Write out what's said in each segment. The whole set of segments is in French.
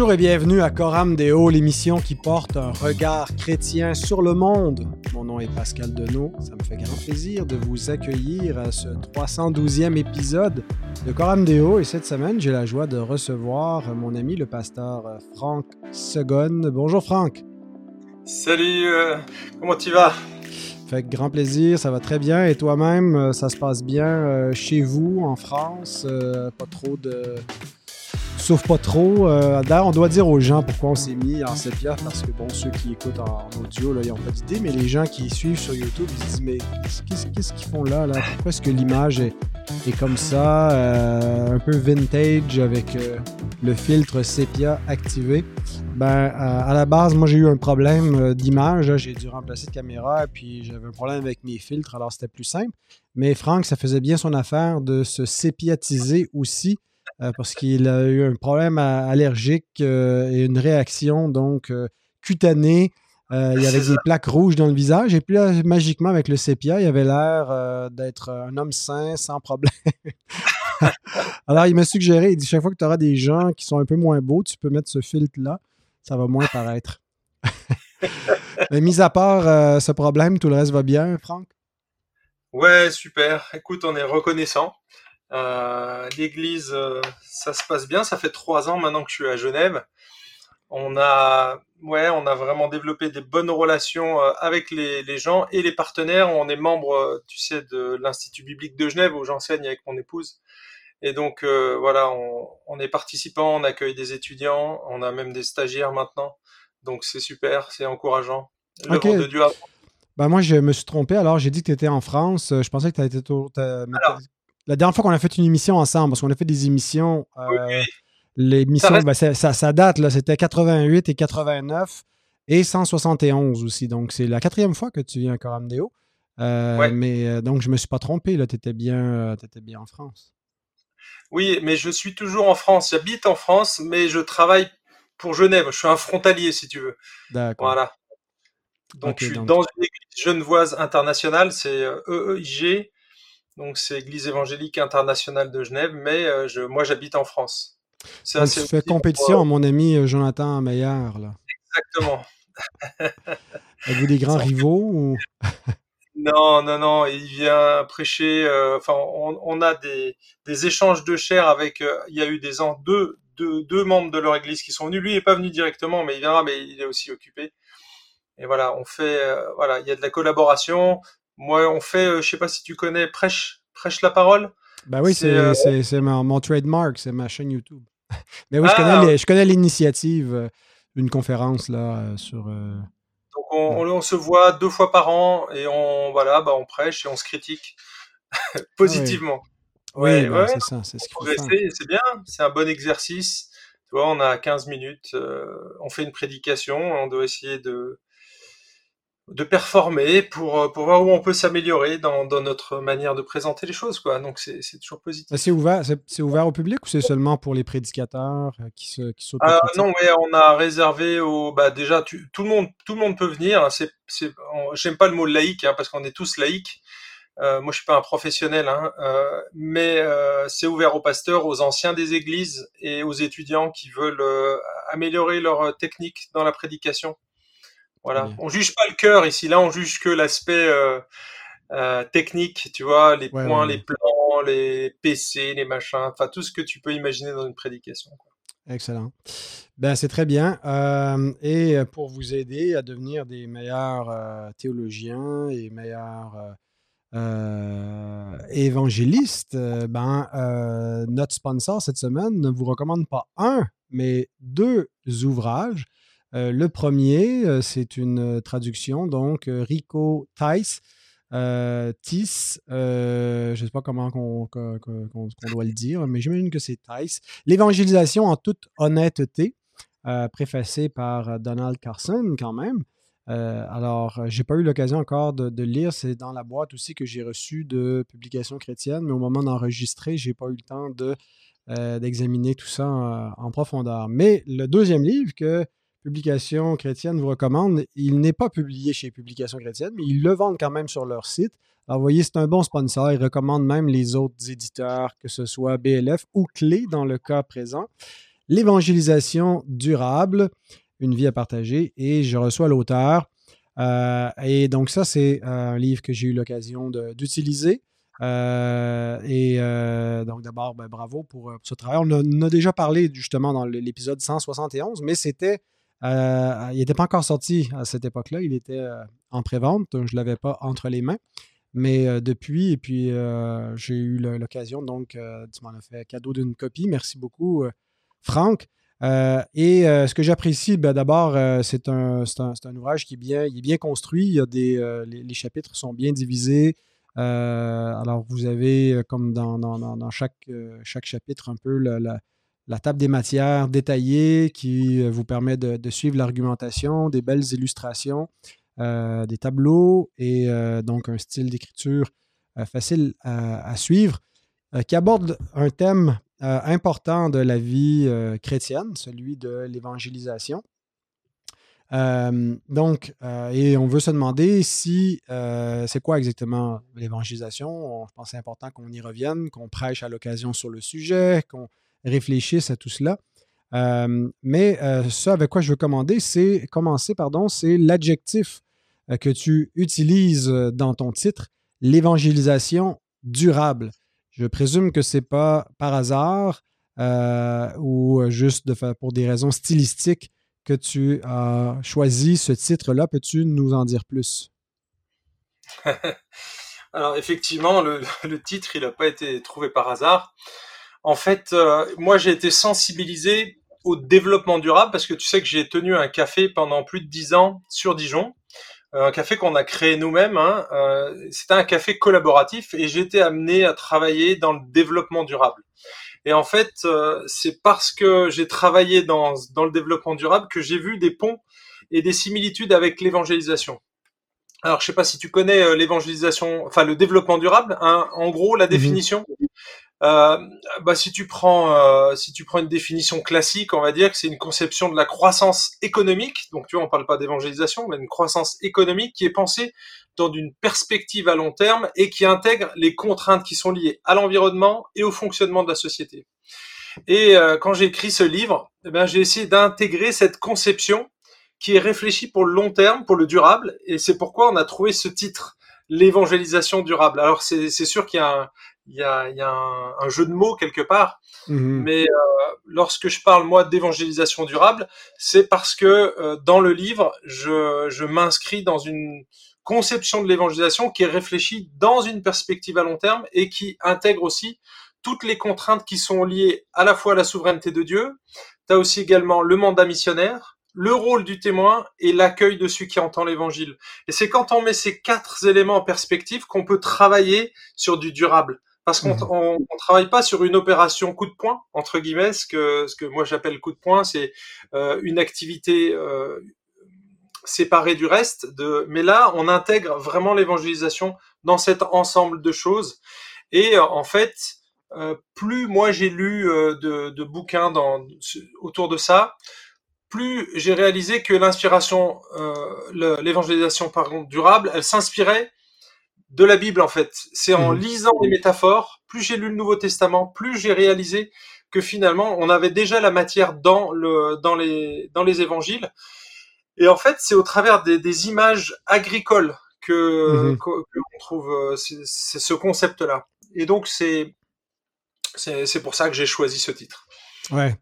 Bonjour et bienvenue à Coram Deo, l'émission qui porte un regard chrétien sur le monde. Mon nom est Pascal Denot. Ça me fait grand plaisir de vous accueillir à ce 312e épisode de Coram Deo. Et cette semaine, j'ai la joie de recevoir mon ami le pasteur Franck Segon. Bonjour Franck. Salut, euh, comment tu vas? Fait grand plaisir, ça va très bien. Et toi-même, euh, ça se passe bien euh, chez vous, en France? pas trop de Pas trop. Euh, D'ailleurs, on doit dire aux gens pourquoi on s'est mis en sépia, parce que bon, ceux qui écoutent en, audio, là, ils n'ont pas d'idée, mais les gens qui suivent sur YouTube, ils se disent Mais qu'est-ce qu'ils font là, là? Pourquoi est-ce que l'image est, comme ça, euh, un peu vintage avec euh, le filtre sépia activé Ben, à la base, moi j'ai eu un problème d'image. J'ai dû remplacer de caméra, et puis j'avais un problème avec mes filtres, alors c'était plus simple. Mais Franck, ça faisait bien son affaire de se sépiatiser aussi parce qu'il a eu un problème allergique euh, et une réaction donc euh, cutanée. il y avait des plaques rouges dans le visage et puis là, magiquement, avec le sépia, il avait l'air d'être un homme sain, sans problème. Alors, il m'a suggéré, il dit, chaque fois que tu auras des gens qui sont un peu moins beaux, tu peux mettre ce filtre-là, ça va moins paraître. Mais mis à part ce problème, tout le reste va bien, Franck? Ouais, super. Écoute, on est reconnaissant. Euh, L'église, euh, ça se passe bien. Ça fait trois ans maintenant que je suis à Genève. On a, ouais, on a vraiment développé des bonnes relations euh, avec les, les gens et les partenaires. On est membre, tu sais, de l'Institut biblique de Genève où j'enseigne avec mon épouse. Et donc voilà, on, on, est participant, on accueille des étudiants, on a même des stagiaires maintenant. Donc c'est super, c'est encourageant. Le de Dieu. Ben moi, je me suis trompé. Alors, j'ai dit que tu étais en France. Je pensais que tu été. La dernière fois qu'on a fait une émission ensemble, parce qu'on a fait des émissions, euh, l'émission, ben, ça, date, là, c'était 88 et 89 et 171 aussi. Donc, c'est la quatrième fois que tu viens à Coram Deo. Euh, mais euh, donc, je me suis pas trompé, là, tu étais, bien, étais bien en France. Oui, mais je suis toujours en France. J'habite en France, mais je travaille pour Genève. Je suis un frontalier, si tu veux. D'accord. Voilà. Donc, je suis dans une église genevoise internationale, c'est EEIG, donc, c'est Église évangélique internationale de Genève, mais euh, je, moi, j'habite en France. C'est tu fais compétition, mon ami euh, Jonathan Meillard. Là. Exactement. Avez-vous des grands rivaux Non, non, non. Il vient prêcher. Euh, enfin, on, a des, échanges de chair avec. il y a eu des deux, deux, deux, membres de leur église qui sont venus. Lui, n'est pas venu directement, mais il viendra, mais il est aussi occupé. Et voilà, on fait. voilà, il y a de la collaboration. Moi, on fait, euh, je sais pas si tu connais, prêche, prêche la parole. Ben oui, c'est euh, mon, trademark, c'est ma chaîne YouTube. Mais oui, ah, je connais l'initiative, euh, une conférence là sur. Donc on, se voit deux fois par an et on voilà, bah on prêche et on se critique positivement. Oui, bah, c'est ça, c'est ce qu'il C'est bien, c'est un bon exercice. Tu vois, on a 15 minutes, on fait une prédication, on doit essayer de de performer pour, euh, pour voir où on peut s'améliorer dans, dans, notre manière de présenter les choses. Quoi. Donc c'est toujours positif. C'est ouvert, c'est ouvert au public ou c'est seulement pour les prédicateurs euh, qui se qui ah, Non, mais on a réservé au bah déjà tout le monde tout le monde peut venir. C'est j'aime pas le mot laïque hein, parce qu'on est tous laïcs. Euh, moi je suis pas un professionnel, hein, euh, mais euh, c'est ouvert aux pasteurs, aux anciens des églises et aux étudiants qui veulent euh, améliorer leur technique dans la prédication. Voilà. On juge pas le cœur ici. Là, on juge que l'aspect euh, euh, technique, tu vois, les points, les plans, les PC, les machins, enfin tout ce que tu peux imaginer dans une prédication. Excellent. Ben, c'est très bien. Euh, et pour vous aider à devenir des meilleurs théologiens et meilleurs évangélistes, ben, notre sponsor cette semaine ne vous recommande pas un, mais deux ouvrages euh, le premier, euh, c'est une euh, traduction, donc Rico Tice. Tis, je ne sais pas comment on, doit le dire, mais j'imagine que c'est Tice. L'évangélisation en toute honnêteté, préfacée par Donald Carson quand même. alors, j'ai pas eu l'occasion encore de, lire, c'est dans la boîte aussi que j'ai reçu de publications chrétiennes, mais au moment d'enregistrer, j'ai pas eu le temps de, d'examiner tout ça en, profondeur. Mais le deuxième livre que Publication chrétienne vous recommande. Il n'est pas publié chez Publication chrétienne, mais ils le vendent quand même sur leur site. Alors, vous voyez, c'est un bon sponsor. Ils recommandent même les autres éditeurs, que ce soit BLF ou Clé dans le cas présent. L'évangélisation durable, une vie à partager, et je reçois l'auteur. et donc ça, c'est un livre que j'ai eu l'occasion d'utiliser. et donc d'abord, ben, bravo pour, ce travail. On en a déjà parlé justement dans l'épisode 171, mais c'était il n'était pas encore sorti à cette époque-là. Il était en pré-vente, je ne l'avais pas entre les mains. Mais depuis, et puis j'ai eu l'occasion, donc tu m'en as fait cadeau d'une copie. Merci beaucoup, Franck. et ce que j'apprécie, ben, d'abord, c'est un, ouvrage qui est bien, est bien construit. Il y a des, les, chapitres sont bien divisés. alors, vous avez, comme dans, chaque, chapitre, un peu la table des matières détaillée qui vous permet de, suivre l'argumentation, des belles illustrations, des tableaux et donc un style d'écriture facile à, suivre qui aborde un thème important de la vie chrétienne, celui de l'évangélisation. donc, et on veut se demander si c'est quoi exactement l'évangélisation? Je pense que c'est important qu'on y revienne, qu'on prêche à l'occasion sur le sujet, qu'on réfléchissent à tout cela. Euh, mais euh, ce avec quoi je veux commander, c'est, commencer, pardon, c'est l'adjectif euh, que tu utilises dans ton titre, l'évangélisation durable. Je présume que ce n'est pas par hasard ou juste de pour des raisons stylistiques que tu as choisi ce titre-là. Peux-tu nous en dire plus? Alors effectivement, le, le titre, il n'a pas été trouvé par hasard. En fait, euh, moi j'ai été sensibilisé au développement durable parce que tu sais que j'ai tenu un café pendant plus de dix ans sur Dijon, euh, un café qu'on a créé nous-mêmes. Hein, euh, C'était un café collaboratif et j'ai été amené à travailler dans le développement durable. Et en fait, c'est parce que j'ai travaillé dans, dans le développement durable que j'ai vu des ponts et des similitudes avec l'évangélisation. Alors, je sais pas si tu connais l'évangélisation, enfin le développement durable. Hein, en gros, la mmh définition, euh, bah, si tu prends euh, si tu prends une définition classique, on va dire que c'est une conception de la croissance économique. Donc tu vois, on parle pas d'évangélisation, mais une croissance économique qui est pensée dans une perspective à long terme et qui intègre les contraintes qui sont liées à l'environnement et au fonctionnement de la société. Et euh, quand j'ai écrit ce livre, eh ben, j'ai essayé d'intégrer cette conception qui est réfléchie pour le long terme, pour le durable, et c'est pourquoi on a trouvé ce titre l'évangélisation durable. Alors c'est sûr qu'il y a un, il y a, y a un, jeu de mots quelque part. Mhm. Mais euh, lorsque je parle moi d'évangélisation durable, c'est parce que euh, dans le livre, je, je m'inscris dans une conception de l'évangélisation qui est réfléchie dans une perspective à long terme et qui intègre aussi toutes les contraintes qui sont liées à la fois à la souveraineté de Dieu. Tu as aussi également le mandat missionnaire, le rôle du témoin et l'accueil de celui qui entend l'évangile. Et c'est quand on met ces quatre éléments en perspective qu'on peut travailler sur du durable parce qu'on mmh. on, travaille pas sur une opération coup de poing entre guillemets ce que ce que moi j'appelle coup de poing c'est euh, une activité euh, séparée du reste de mais là on intègre vraiment l'évangélisation dans cet ensemble de choses et euh, en fait euh, plus moi j'ai lu euh, de, de, bouquins dans, autour de ça plus j'ai réalisé que l'inspiration l'évangélisation par contre durable elle s'inspirait de la Bible en fait. C'est en mhm. lisant les métaphores, plus j'ai lu le Nouveau Testament, plus j'ai réalisé que finalement on avait déjà la matière dans le dans les dans les évangiles. Et en fait, c'est au travers des, images agricoles que qu'on trouve euh, c'est ce concept-là. Et donc c'est c'est pour ça que j'ai choisi ce titre. Ouais.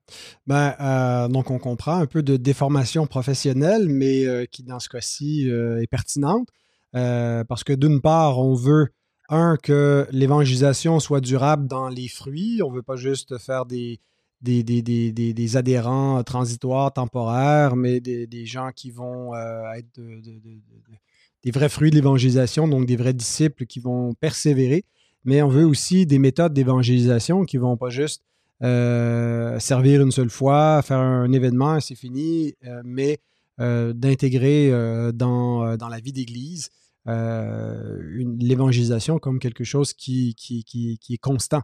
Ben, euh, donc on comprend un peu de déformation professionnelle, mais euh, qui dans ce cas-ci est pertinente. Euh, parce que d'une part, on veut, un, que l'évangélisation soit durable dans les fruits. On ne veut pas juste faire des, des, des, des, adhérents transitoires, temporaires, mais des, gens qui vont euh, être des vrais fruits de l'évangélisation, donc des vrais disciples qui vont persévérer. Mais on veut aussi des méthodes d'évangélisation qui ne vont pas juste euh, servir une seule fois, faire un événement c'est fini, mais d'intégrer euh, dans, dans, la vie d'Église euh, l'évangélisation comme quelque chose qui, est constant.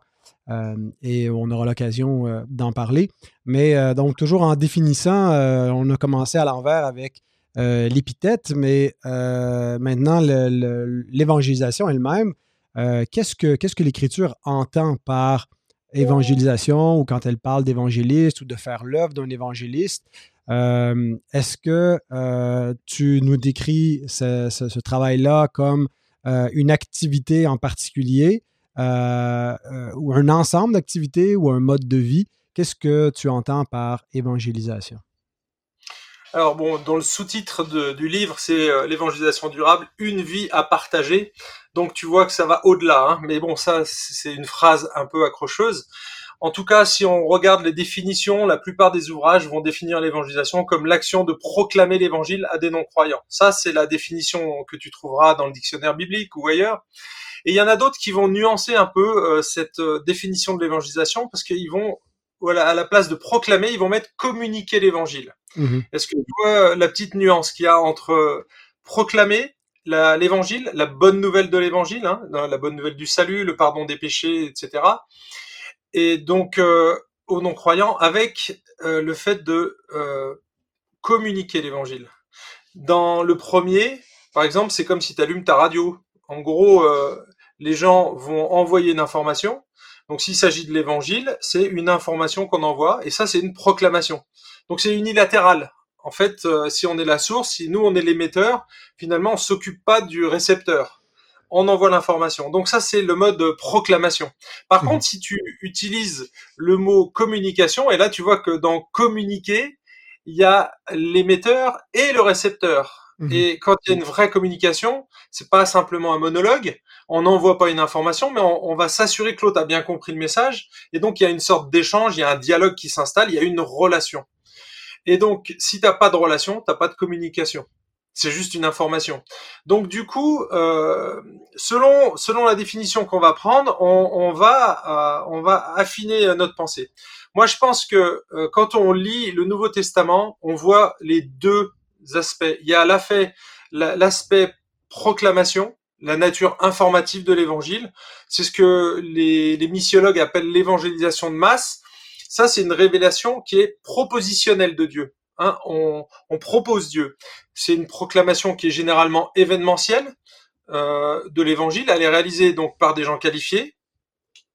et on aura l'occasion d'en parler. Mais donc, toujours en définissant, on a commencé à l'envers avec l'épithète, mais maintenant, l'évangélisation elle-même, qu'est-ce que, qu'est-ce que l'Écriture entend par évangélisation ou quand elle parle d'évangéliste ou de faire l'œuvre d'un évangéliste? Euh, est-ce que euh, tu nous décris ce, travail-là comme euh, une activité en particulier ou un ensemble d'activités ou un mode de vie? Qu'est-ce que tu entends par évangélisation? Alors bon, dans le sous-titre du livre, c'est l'évangélisation durable, une vie à partager. Donc tu vois que ça va au-delà. Hein. Mais bon, ça c'est une phrase un peu accrocheuse. En tout cas, si on regarde les définitions, la plupart des ouvrages vont définir l'évangélisation comme l'action de proclamer l'évangile à des non-croyants. Ça, c'est la définition que tu trouveras dans le dictionnaire biblique ou ailleurs. Et il y en a d'autres qui vont nuancer un peu euh, cette euh, définition de l'évangélisation parce qu'ils vont, voilà, à la place de proclamer, ils vont mettre communiquer l'évangile. Mmh Est-ce que tu vois la petite nuance qu'il y a entre euh, proclamer l'évangile, la, bonne nouvelle de l'évangile, hein, la bonne nouvelle du salut, le pardon des péchés, etc et donc euh, aux non-croyants avec euh, le fait de euh, communiquer l'évangile. Dans le premier, par exemple, c'est comme si tu allumes ta radio. En gros, les gens vont envoyer une information. Donc s'il s'agit de l'évangile, c'est une information qu'on envoie, et ça c'est une proclamation. Donc c'est unilatéral. En fait, si on est la source, si nous on est l'émetteur, finalement on s'occupe pas du récepteur on envoie l'information. Donc ça, c'est le mode proclamation. Par mhm. contre, si tu utilises le mot communication, et là, tu vois que dans communiquer, il y a l'émetteur et le récepteur. Mhm. Et quand il y a une vraie communication, c'est pas simplement un monologue. On n'envoie pas une information, mais on, va s'assurer que l'autre a bien compris le message. Et donc, il y a une sorte d'échange, il y a un dialogue qui s'installe, il y a une relation. Et donc, si t'as pas de relation, t'as pas de communication. C'est juste une information. Donc du coup, euh, selon selon la définition qu'on va prendre, on, va euh, on va affiner euh, notre pensée. Moi, je pense que quand on lit le Nouveau Testament, on voit les deux aspects. Il y a l'aspect proclamation, la nature informative de l'Évangile. C'est ce que les, les missiologues appellent l'évangélisation de masse. Ça, c'est une révélation qui est propositionnelle de Dieu. Hein, on, propose Dieu. C'est une proclamation qui est généralement événementielle euh, de l'Évangile. Elle est réalisée donc par des gens qualifiés,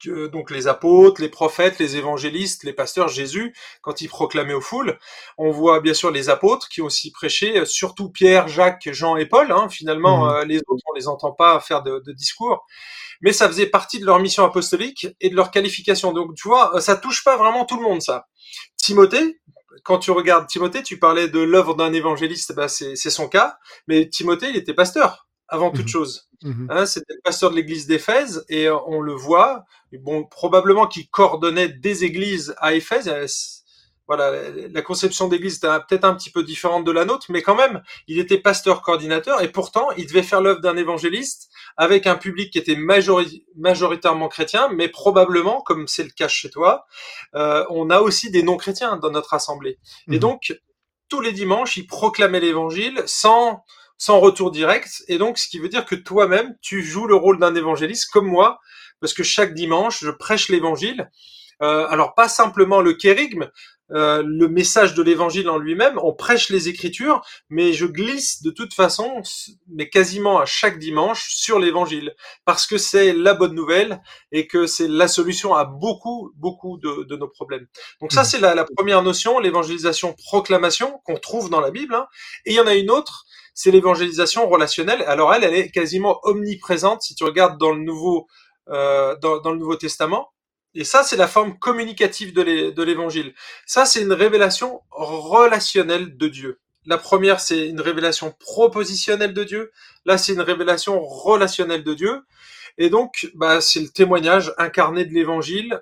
donc les apôtres, les prophètes, les évangélistes, les pasteurs, Jésus, quand il proclamait aux foules. On voit bien sûr les apôtres qui ont aussi prêché, surtout Pierre, Jacques, Jean et Paul. Hein. Finalement, mmh. euh, les autres, on les entend pas faire de, de, discours. Mais ça faisait partie de leur mission apostolique et de leur qualification. Donc, tu vois, ça touche pas vraiment tout le monde, ça. Timothée, quand tu regardes Timothée, tu parlais de l'œuvre d'un évangéliste, bah c'est son cas, mais Timothée, il était pasteur avant toute mhm. chose. Mhm. Hein, C'était le pasteur de l'église d'Éphèse et on le voit, bon, probablement qu'il coordonnait des églises à Éphèse voilà, la conception d'église était peut-être un petit peu différente de la nôtre, mais quand même, il était pasteur coordinateur et pourtant, il devait faire l'œuvre d'un évangéliste avec un public qui était majoritairement chrétien, mais probablement, comme c'est le cas chez toi, euh, on a aussi des non-chrétiens dans notre assemblée. Et mhm. donc, tous les dimanches, il proclamait l'évangile sans sans retour direct, et donc ce qui veut dire que toi-même, tu joues le rôle d'un évangéliste comme moi, parce que chaque dimanche, je prêche l'évangile. Euh, alors pas simplement le kérigme, euh, le message de l'évangile en lui-même, on prêche les écritures, mais je glisse de toute façon, mais quasiment à chaque dimanche, sur l'évangile, parce que c'est la bonne nouvelle et que c'est la solution à beaucoup, beaucoup de, nos problèmes. Donc ça, mmh. c'est la, première notion, l'évangélisation proclamation qu'on trouve dans la Bible. Hein. Et il y en a une autre, c'est l'évangélisation relationnelle. Alors elle, elle est quasiment omniprésente si tu regardes dans le Nouveau, euh, dans le Nouveau Testament. Et ça, c'est la forme communicative de l'évangile. Ça, c'est une révélation relationnelle de Dieu. La première, c'est une révélation propositionnelle de Dieu. Là, c'est une révélation relationnelle de Dieu. Et donc, bah, c'est le témoignage incarné de l'évangile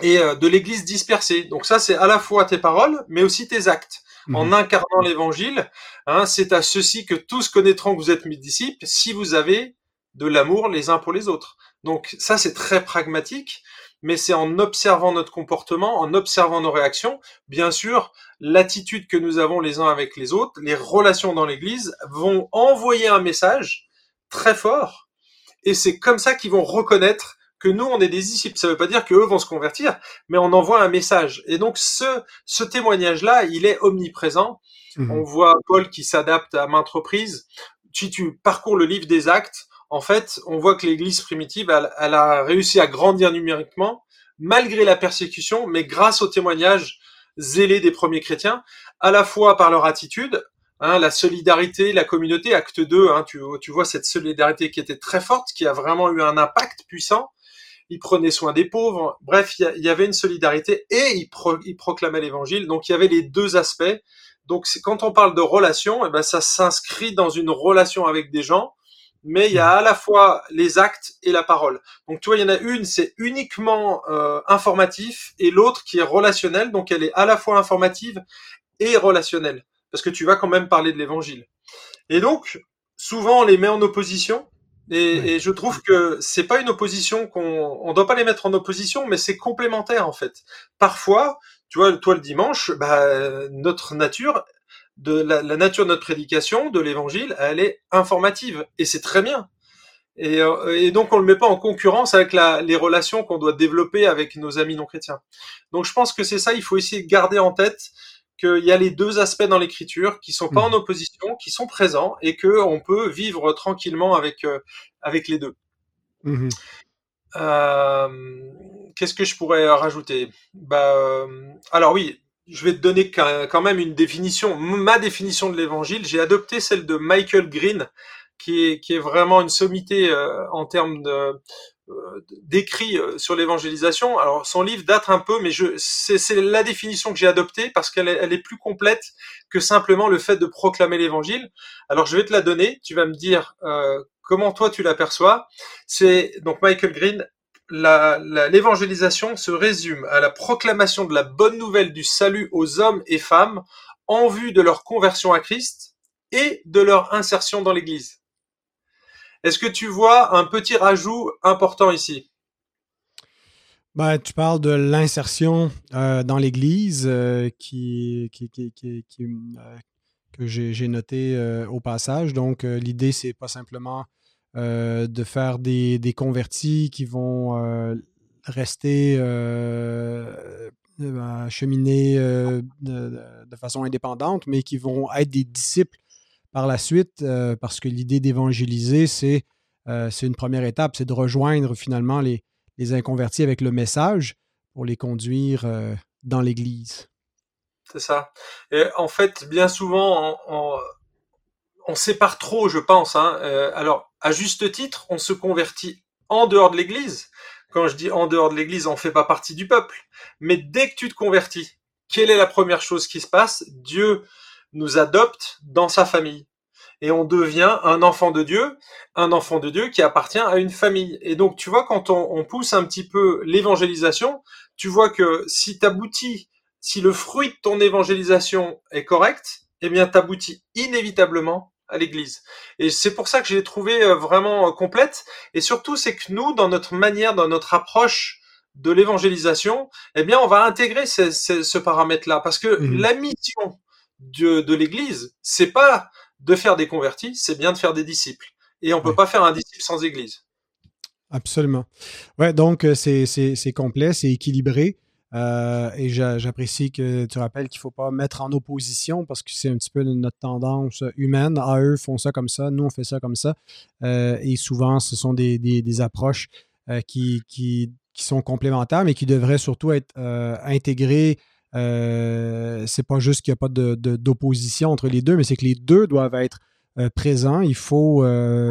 et euh, de l'église dispersée. Donc ça, c'est à la fois tes paroles, mais aussi tes actes. En mhm. incarnant l'évangile, hein, c'est à ceci que tous connaîtront que vous êtes mes disciples si vous avez de l'amour les uns pour les autres. Donc ça, c'est très pragmatique mais c'est en observant notre comportement, en observant nos réactions, bien sûr, l'attitude que nous avons les uns avec les autres, les relations dans l'Église vont envoyer un message très fort, et c'est comme ça qu'ils vont reconnaître que nous, on est des disciples. Ça ne veut pas dire qu'eux vont se convertir, mais on envoie un message. Et donc, ce, ce témoignage-là, il est omniprésent. Mmh on voit Paul qui s'adapte à maintes reprises. Si tu parcours le livre des actes, en fait, on voit que l'Église primitive, elle, a réussi à grandir numériquement malgré la persécution, mais grâce au témoignage zélé des premiers chrétiens, à la fois par leur attitude, hein, la solidarité, la communauté, acte 2, hein, tu, tu, vois cette solidarité qui était très forte, qui a vraiment eu un impact puissant. Ils prenaient soin des pauvres. Bref, il y, avait une solidarité et ils, pro, proclamaient l'évangile. Donc il y avait les deux aspects. Donc quand on parle de relation, eh ben, ça s'inscrit dans une relation avec des gens mais il y a à la fois les actes et la parole. Donc tu vois, il y en a une, c'est uniquement euh, informatif, et l'autre qui est relationnelle, donc elle est à la fois informative et relationnelle, parce que tu vas quand même parler de l'évangile. Et donc, souvent on les met en opposition, et, et je trouve que c'est pas une opposition qu'on, on doit pas les mettre en opposition, mais c'est complémentaire en fait. Parfois, tu vois, toi le dimanche, bah, notre nature, de la, nature de notre prédication, de l'évangile, elle est informative. Et c'est très bien. Et, euh, et, donc on le met pas en concurrence avec la, les relations qu'on doit développer avec nos amis non chrétiens. Donc je pense que c'est ça, il faut essayer de garder en tête qu'il y a les deux aspects dans l'écriture qui sont pas en mmh. opposition, qui sont présents et que on peut vivre tranquillement avec euh, avec les deux. Mmh euh, Qu'est-ce que je pourrais rajouter? Bah euh, alors oui, je vais te donner quand même une définition, ma définition de l'évangile. J'ai adopté celle de Michael Green, qui est, vraiment une sommité euh, en termes de euh, d'écrit euh, sur l'évangélisation. Alors son livre date un peu, mais c'est la définition que j'ai adoptée parce qu'elle est, elle est plus complète que simplement le fait de proclamer l'évangile. Alors je vais te la donner. Tu vas me dire comment toi tu l'aperçois. C'est donc Michael Green l'évangélisation se résume à la proclamation de la bonne nouvelle du salut aux hommes et femmes en vue de leur conversion à Christ et de leur insertion dans l'Église. Est-ce que tu vois un petit rajout important ici? Ben, tu parles de l'insertion euh, dans l'Église euh, qui, euh, que j'ai noté au passage. Donc, l'idée, c'est pas simplement euh, de faire des, convertis qui vont euh, rester euh, cheminer de, façon indépendante, mais qui vont être des disciples par la suite, parce que l'idée d'évangéliser, c'est une première étape, c'est de rejoindre finalement les, les, inconvertis avec le message pour les conduire dans l'Église. C'est ça. En fait, bien souvent, on, on sépare trop, je pense. Hein. alors, à juste titre, on se convertit en dehors de l'Église. Quand je dis en dehors de l'Église, on fait pas partie du peuple. Mais dès que tu te convertis, quelle est la première chose qui se passe? Dieu nous adopte dans sa famille. Et on devient un enfant de Dieu, un enfant de Dieu qui appartient à une famille. Et donc, tu vois, quand on, pousse un petit peu l'évangélisation, tu vois que si t'aboutis, si le fruit de ton évangélisation est correct, eh bien, t'aboutis inévitablement à l'église. Et c'est pour ça que j'ai trouvé euh, vraiment euh, complète. Et surtout, c'est que nous, dans notre manière, dans notre approche de l'évangélisation, eh bien, on va intégrer ce, paramètre-là. Parce que mmh. la mission de, de l'église, c'est pas de faire des convertis, c'est bien de faire des disciples. Et on peut pas faire un disciple sans église. Absolument. Ouais, donc euh, c'est complet, c'est équilibré. Euh, et j'apprécie que tu rappelles qu'il ne faut pas mettre en opposition parce que c'est un petit peu notre tendance humaine. Ah, eux font ça comme ça, nous on fait ça comme ça. Euh, et souvent, ce sont des, approches euh, qui, sont complémentaires, mais qui devraient surtout être intégrées. c'est pas juste qu'il n'y a pas d'opposition entre les deux, mais c'est que les deux doivent être présents. Il faut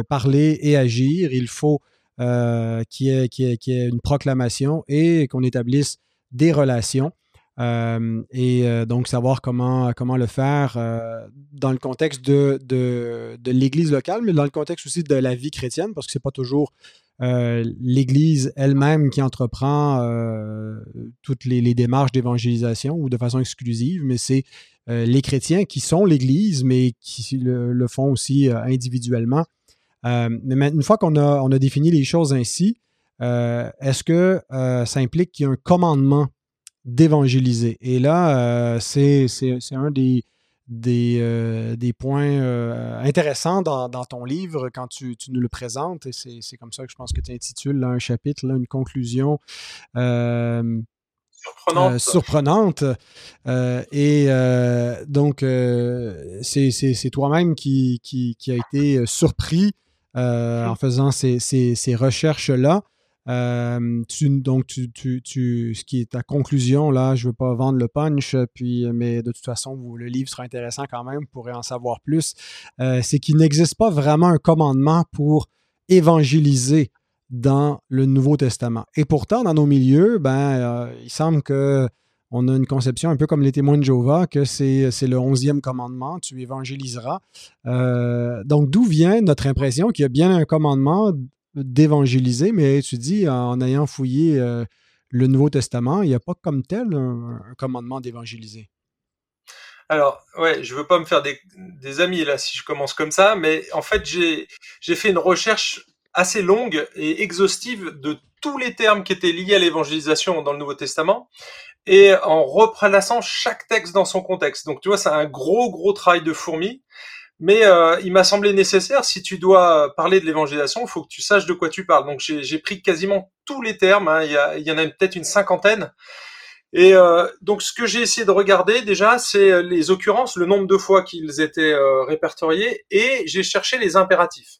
parler et agir. Il faut qu'il y, ait une proclamation et qu'on établisse des relations. Euh, et euh, donc savoir comment, comment le faire euh, dans le contexte de, de, de l'Église locale, mais dans le contexte aussi de la vie chrétienne, parce que c'est pas toujours l'Église elle-même qui entreprend toutes les, les démarches d'évangélisation ou de façon exclusive, mais c'est les chrétiens qui sont l'Église, mais qui le, le font aussi individuellement. mais une fois qu'on a, on a défini les choses ainsi, euh, est-ce que euh, ça implique qu'il y a un commandement d'évangéliser? Et là, euh, c'est un des, des, points intéressants dans, ton livre quand tu, nous le présentes. Et c'est comme ça que je pense que tu intitules un chapitre, une conclusion. surprenante. et donc, c'est toi-même qui, qui, qui, a été surpris en faisant ces, ces recherches-là. Euh, donc, tu, tu, ce qui est ta conclusion, là, je ne veux pas vendre le punch, puis, mais de toute façon, le livre sera intéressant quand même, vous pourrez en savoir plus, euh, c'est qu'il n'existe pas vraiment un commandement pour évangéliser dans le Nouveau Testament. Et pourtant, dans nos milieux, ben, euh, il semble que on a une conception un peu comme les témoins de Jéhovah, que c'est, le onzième commandement, tu évangéliseras. donc, d'où vient notre impression qu'il y a bien un commandement d'évangéliser, mais tu dis, en ayant fouillé euh, le Nouveau Testament, il n'y a pas comme tel un, commandement d'évangéliser? Alors, ouais, je veux pas me faire des, amis là si je commence comme ça, mais en fait, j'ai, fait une recherche assez longue et exhaustive de tous les termes qui étaient liés à l'évangélisation dans le Nouveau Testament et en replaçant chaque texte dans son contexte. Donc, tu vois, c'est un gros, gros travail de fourmi. Mais euh, il m'a semblé nécessaire, si tu dois parler de l'évangélisation, il faut que tu saches de quoi tu parles. Donc j'ai pris quasiment tous les termes, hein. il, y en a peut-être une cinquantaine. Et euh, donc ce que j'ai essayé de regarder déjà, c'est les occurrences, le nombre de fois qu'ils étaient euh, répertoriés, et j'ai cherché les impératifs.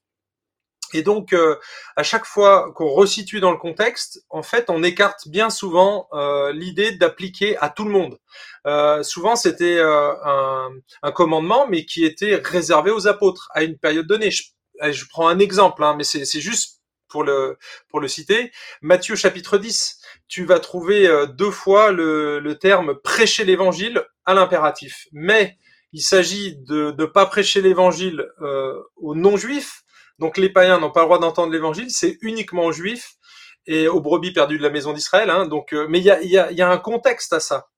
Et donc, euh, à chaque fois qu'on resitue dans le contexte, en fait, on écarte bien souvent euh, l'idée d'appliquer à tout le monde. Euh, souvent, c'était un, un, commandement, mais qui était réservé aux apôtres à une période donnée. Je, je prends un exemple, hein, mais c'est juste pour le, pour le citer. Matthieu chapitre 10, tu vas trouver deux fois le, le terme prêcher l'évangile à l'impératif. Mais il s'agit de ne pas prêcher l'évangile aux non-juifs, donc les païens n'ont pas le droit d'entendre l'évangile, c'est uniquement aux juifs et aux brebis perdues de la maison d'Israël. Hein, donc, euh, mais il y a, y, a, y a, un contexte à ça.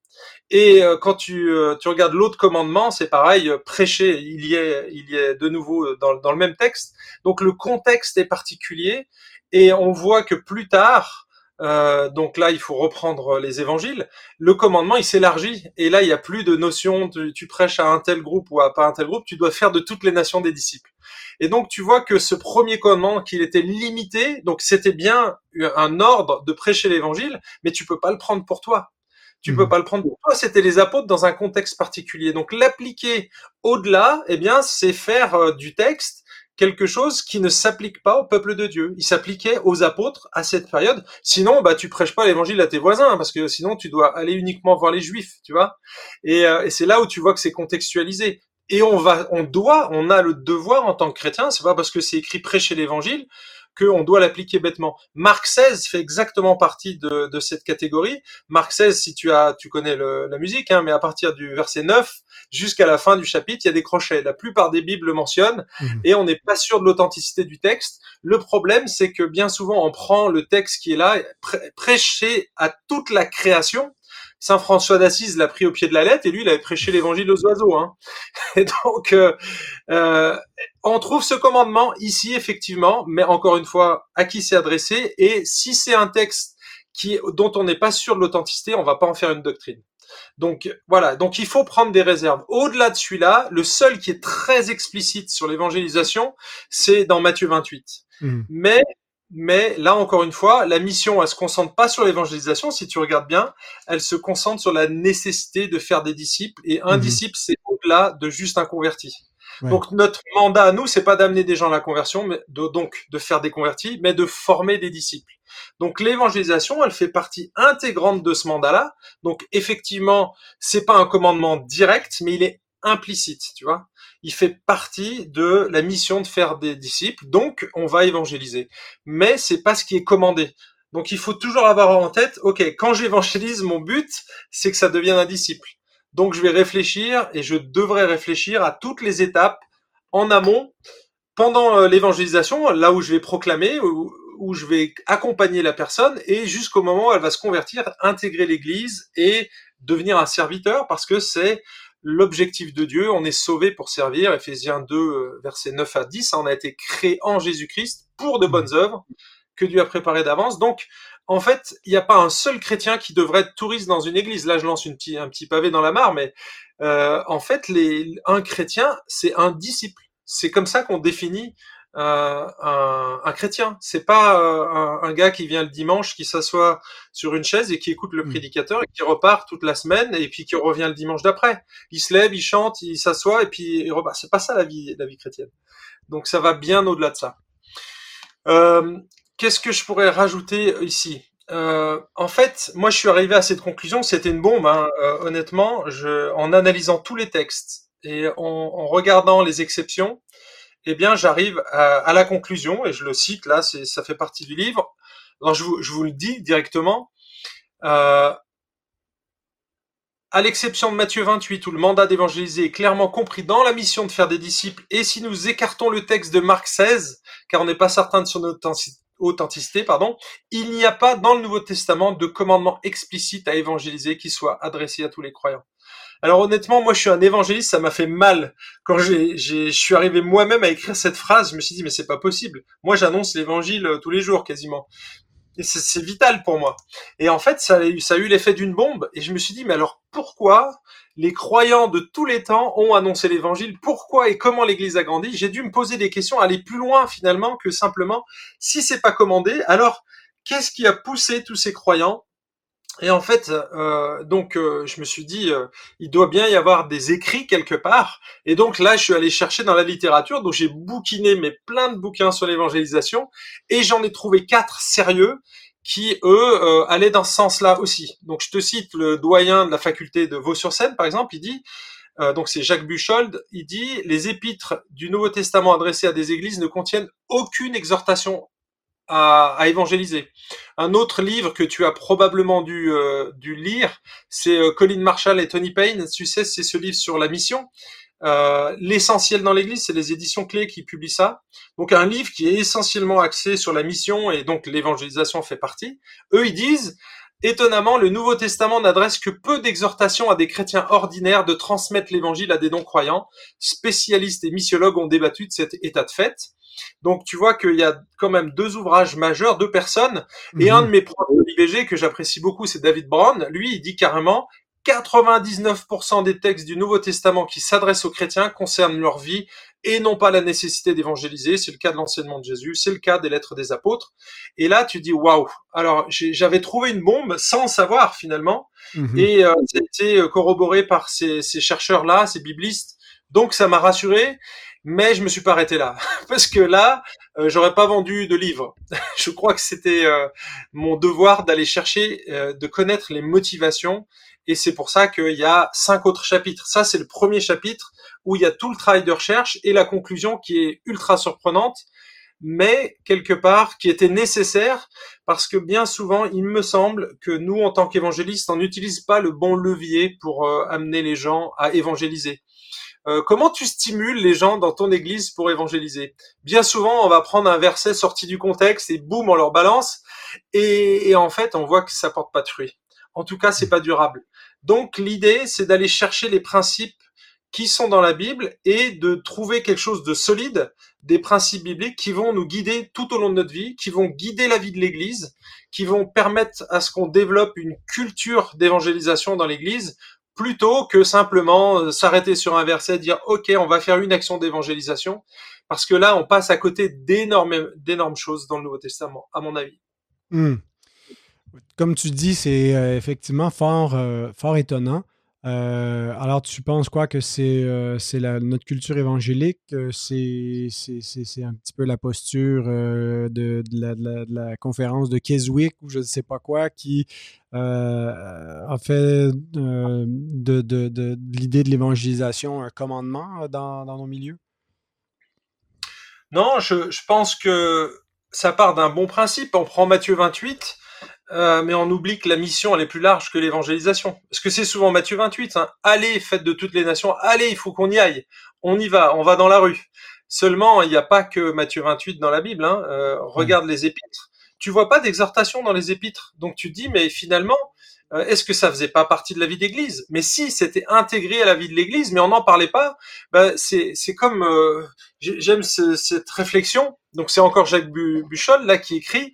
Et euh, quand tu, euh, tu regardes l'autre commandement, c'est pareil, prêcher, il y est, il y est de nouveau dans, dans, le même texte. Donc le contexte est particulier et on voit que plus tard, euh, donc là, il faut reprendre les évangiles. Le commandement, il s'élargit. Et là, il n'y a plus de notion tu prêches à un tel groupe ou à pas un tel groupe. Tu dois faire de toutes les nations des disciples. Et donc, tu vois que ce premier commandement, qu'il était limité, donc c'était bien un ordre de prêcher l'évangile, mais tu peux pas le prendre pour toi. Tu peux mmh. pas le prendre pour toi. C'était les apôtres dans un contexte particulier. Donc, l'appliquer au-delà, eh bien, c'est faire euh, du texte quelque chose qui ne s'applique pas au peuple de Dieu. Il s'appliquait aux apôtres à cette période. Sinon, bah, tu prêches pas l'évangile à tes voisins, parce que sinon, tu dois aller uniquement voir les juifs, tu vois. Et, euh, et c'est là où tu vois que c'est contextualisé. Et on va, on doit, on a le devoir en tant que chrétien. C'est pas parce que c'est écrit prêcher l'évangile qu'on doit l'appliquer bêtement. Marc 16 fait exactement partie de, de, cette catégorie. Marc 16, si tu as, tu connais le, la musique, hein, mais à partir du verset 9 jusqu'à la fin du chapitre, il y a des crochets. La plupart des Bibles le mentionnent mhm. et on n'est pas sûr de l'authenticité du texte. Le problème, c'est que bien souvent, on prend le texte qui est là, prêché à toute la création, Saint François d'Assise l'a pris au pied de la lettre et lui, il avait prêché l'évangile aux oiseaux. Hein. Et donc, euh, euh, on trouve ce commandement ici, effectivement, mais encore une fois, à qui c'est adressé Et si c'est un texte qui, dont on n'est pas sûr de l'authenticité, on va pas en faire une doctrine. Donc voilà, donc il faut prendre des réserves. Au-delà de celui-là, le seul qui est très explicite sur l'évangélisation, c'est dans Matthieu 28. Mmh. Mais mais là, encore une fois, la mission, elle se concentre pas sur l'évangélisation, si tu regardes bien, elle se concentre sur la nécessité de faire des disciples. Et un mhm. disciple, c'est au-delà de juste un converti. Donc notre mandat à nous, c'est pas d'amener des gens à la conversion, mais de, donc de faire des convertis, mais de former des disciples. Donc l'évangélisation, elle fait partie intégrante de ce mandat-là. Donc effectivement, c'est pas un commandement direct, mais il est implicite, tu vois il fait partie de la mission de faire des disciples, donc on va évangéliser. Mais c'est pas ce qui est commandé. Donc il faut toujours avoir en tête, ok, quand j'évangélise, mon but, c'est que ça devienne un disciple. Donc je vais réfléchir et je devrais réfléchir à toutes les étapes en amont, pendant euh, l'évangélisation, là où je vais proclamer, où, où je vais accompagner la personne et jusqu'au moment où elle va se convertir, intégrer l'Église et devenir un serviteur parce que c'est l'objectif de Dieu, on est sauvé pour servir, Ephésiens 2, euh, versets 9 à 10, on a été créé en Jésus-Christ pour de bonnes œuvres que Dieu a préparées d'avance. Donc, en fait, il n'y a pas un seul chrétien qui devrait être touriste dans une église. Là, je lance une petit, un petit pavé dans la mare, mais euh, en fait, les, un chrétien, c'est un disciple. C'est comme ça qu'on définit un, un, chrétien. C'est pas euh, un, un, gars qui vient le dimanche, qui s'assoit sur une chaise et qui écoute le hmm. prédicateur et qui repart toute la semaine et puis qui revient le dimanche d'après. Il se lève, il chante, il s'assoit et puis il repart. C'est pas ça la vie, la vie chrétienne. Donc ça va bien au-delà de ça. Euh, qu'est-ce que je pourrais rajouter ici? Euh, en fait, moi, je suis arrivé à cette conclusion. C'était une bombe, hein, euh, honnêtement. Je, en analysant tous les textes et en, en regardant les exceptions, eh bien, j'arrive à, la conclusion et je le cite là. Ça fait partie du livre. Alors, je vous, je vous le dis directement. Euh, à l'exception de Matthieu 28, où le mandat d'évangéliser est clairement compris dans la mission de faire des disciples, et si nous écartons le texte de Marc 16, car on n'est pas certain de son authenticité, pardon, il n'y a pas dans le Nouveau Testament de commandement explicite à évangéliser qui soit adressé à tous les croyants. Alors honnêtement, moi je suis un évangéliste, ça m'a fait mal quand j'ai, je suis arrivé moi-même à écrire cette phrase. Je me suis dit mais c'est pas possible. Moi j'annonce l'évangile euh, tous les jours quasiment. Et c'est vital pour moi. Et en fait, ça a eu, ça a eu l'effet d'une bombe. Et je me suis dit, mais alors pourquoi les croyants de tous les temps ont annoncé l'évangile? Pourquoi et comment l'Église a grandi? J'ai dû me poser des questions, aller plus loin finalement que simplement, si c'est pas commandé, alors qu'est-ce qui a poussé tous ces croyants et en fait, euh, donc euh, je me suis dit, euh, il doit bien y avoir des écrits quelque part. Et donc là, je suis allé chercher dans la littérature, donc j'ai bouquiné mais plein de bouquins sur l'évangélisation, et j'en ai trouvé quatre sérieux qui eux allaient dans ce sens-là aussi. Donc je te cite le doyen de la faculté de Vaux-sur-Seine, par exemple, il dit. donc c'est Jacques Buchold, il dit les épîtres du Nouveau Testament adressés à des églises ne contiennent aucune exhortation à, évangéliser. Un autre livre que tu as probablement dû, euh, dû lire, c'est euh, Colin Marshall et Tony Payne. Tu sais, c'est ce livre sur la mission. Euh, L'essentiel dans l'Église, c'est les éditions clés qui publient ça. Donc un livre qui est essentiellement axé sur la mission et donc l'évangélisation fait partie. Eux, ils disent, étonnamment, le Nouveau Testament n'adresse que peu d'exhortations à des chrétiens ordinaires de transmettre l'Évangile à des non-croyants. Spécialistes et missiologues ont débattu de cet état de fait. Donc tu vois qu'il y a quand même deux ouvrages majeurs, deux personnes, et un mhm. de mes profs de que j'apprécie beaucoup, c'est David Brown. Lui, il dit carrément 99% des textes du Nouveau Testament qui s'adressent aux chrétiens concernent leur vie et non pas la nécessité d'évangéliser. C'est le cas de l'enseignement de Jésus, c'est le cas des lettres des apôtres. Et là, tu dis waouh. Alors, j'avais trouvé une bombe sans savoir finalement, mhm. et euh, c'était euh, corroboré par ces, ces chercheurs-là, ces biblistes. Donc, ça m'a rassuré mais je me suis pas arrêté là parce que là euh, j'aurais pas vendu de livres. je crois que c'était euh, mon devoir d'aller chercher euh, de connaître les motivations et c'est pour ça qu'il y a cinq autres chapitres. Ça c'est le premier chapitre où il y a tout le travail de recherche et la conclusion qui est ultra surprenante mais quelque part qui était nécessaire parce que bien souvent il me semble que nous en tant qu'évangélistes on n'utilise pas le bon levier pour amener les gens à évangéliser. Euh, comment tu stimules les gens dans ton église pour évangéliser? Bien souvent, on va prendre un verset sorti du contexte et boum, on leur balance. Et, en fait, on voit que ça porte pas de fruits. En tout cas, c'est pas durable. Donc, l'idée, c'est d'aller chercher les principes qui sont dans la Bible et de trouver quelque chose de solide, des principes bibliques qui vont nous guider tout au long de notre vie, qui vont guider la vie de l'Église, qui vont permettre à ce qu'on développe une culture d'évangélisation dans l'Église plutôt que simplement euh, s'arrêter sur un verset et dire OK, on va faire une action d'évangélisation, parce que là, on passe à côté d'énormes, d'énormes choses dans le Nouveau Testament, à mon avis. Hmm. Comme tu dis, c'est euh, effectivement fort, euh, fort étonnant. Euh, alors, tu penses quoi que c'est notre culture évangélique? C'est un petit peu la posture de, la, conférence de Keswick ou je ne sais pas quoi qui a fait de, l'idée de l'évangélisation un commandement dans, nos milieux? Non, je pense que ça part d'un bon principe. On prend Matthieu 28 euh, mais on oublie que la mission elle est plus large que l'évangélisation. Parce que c'est souvent Matthieu 28, hein. allez, faites de toutes les nations, allez, il faut qu'on y aille, on y va, on va dans la rue. Seulement, il n'y a pas que Matthieu 28 dans la Bible. Hein. Euh, regarde les épîtres. Tu vois pas d'exhortation dans les épîtres. Donc tu dis, mais finalement, euh, est-ce que ça faisait pas partie de la vie d'Église? Mais si, c'était intégré à la vie de l'Église, mais on n'en parlait pas. Ben, c'est comme j'aime cette réflexion. Donc c'est encore Jacques Buchol là qui écrit.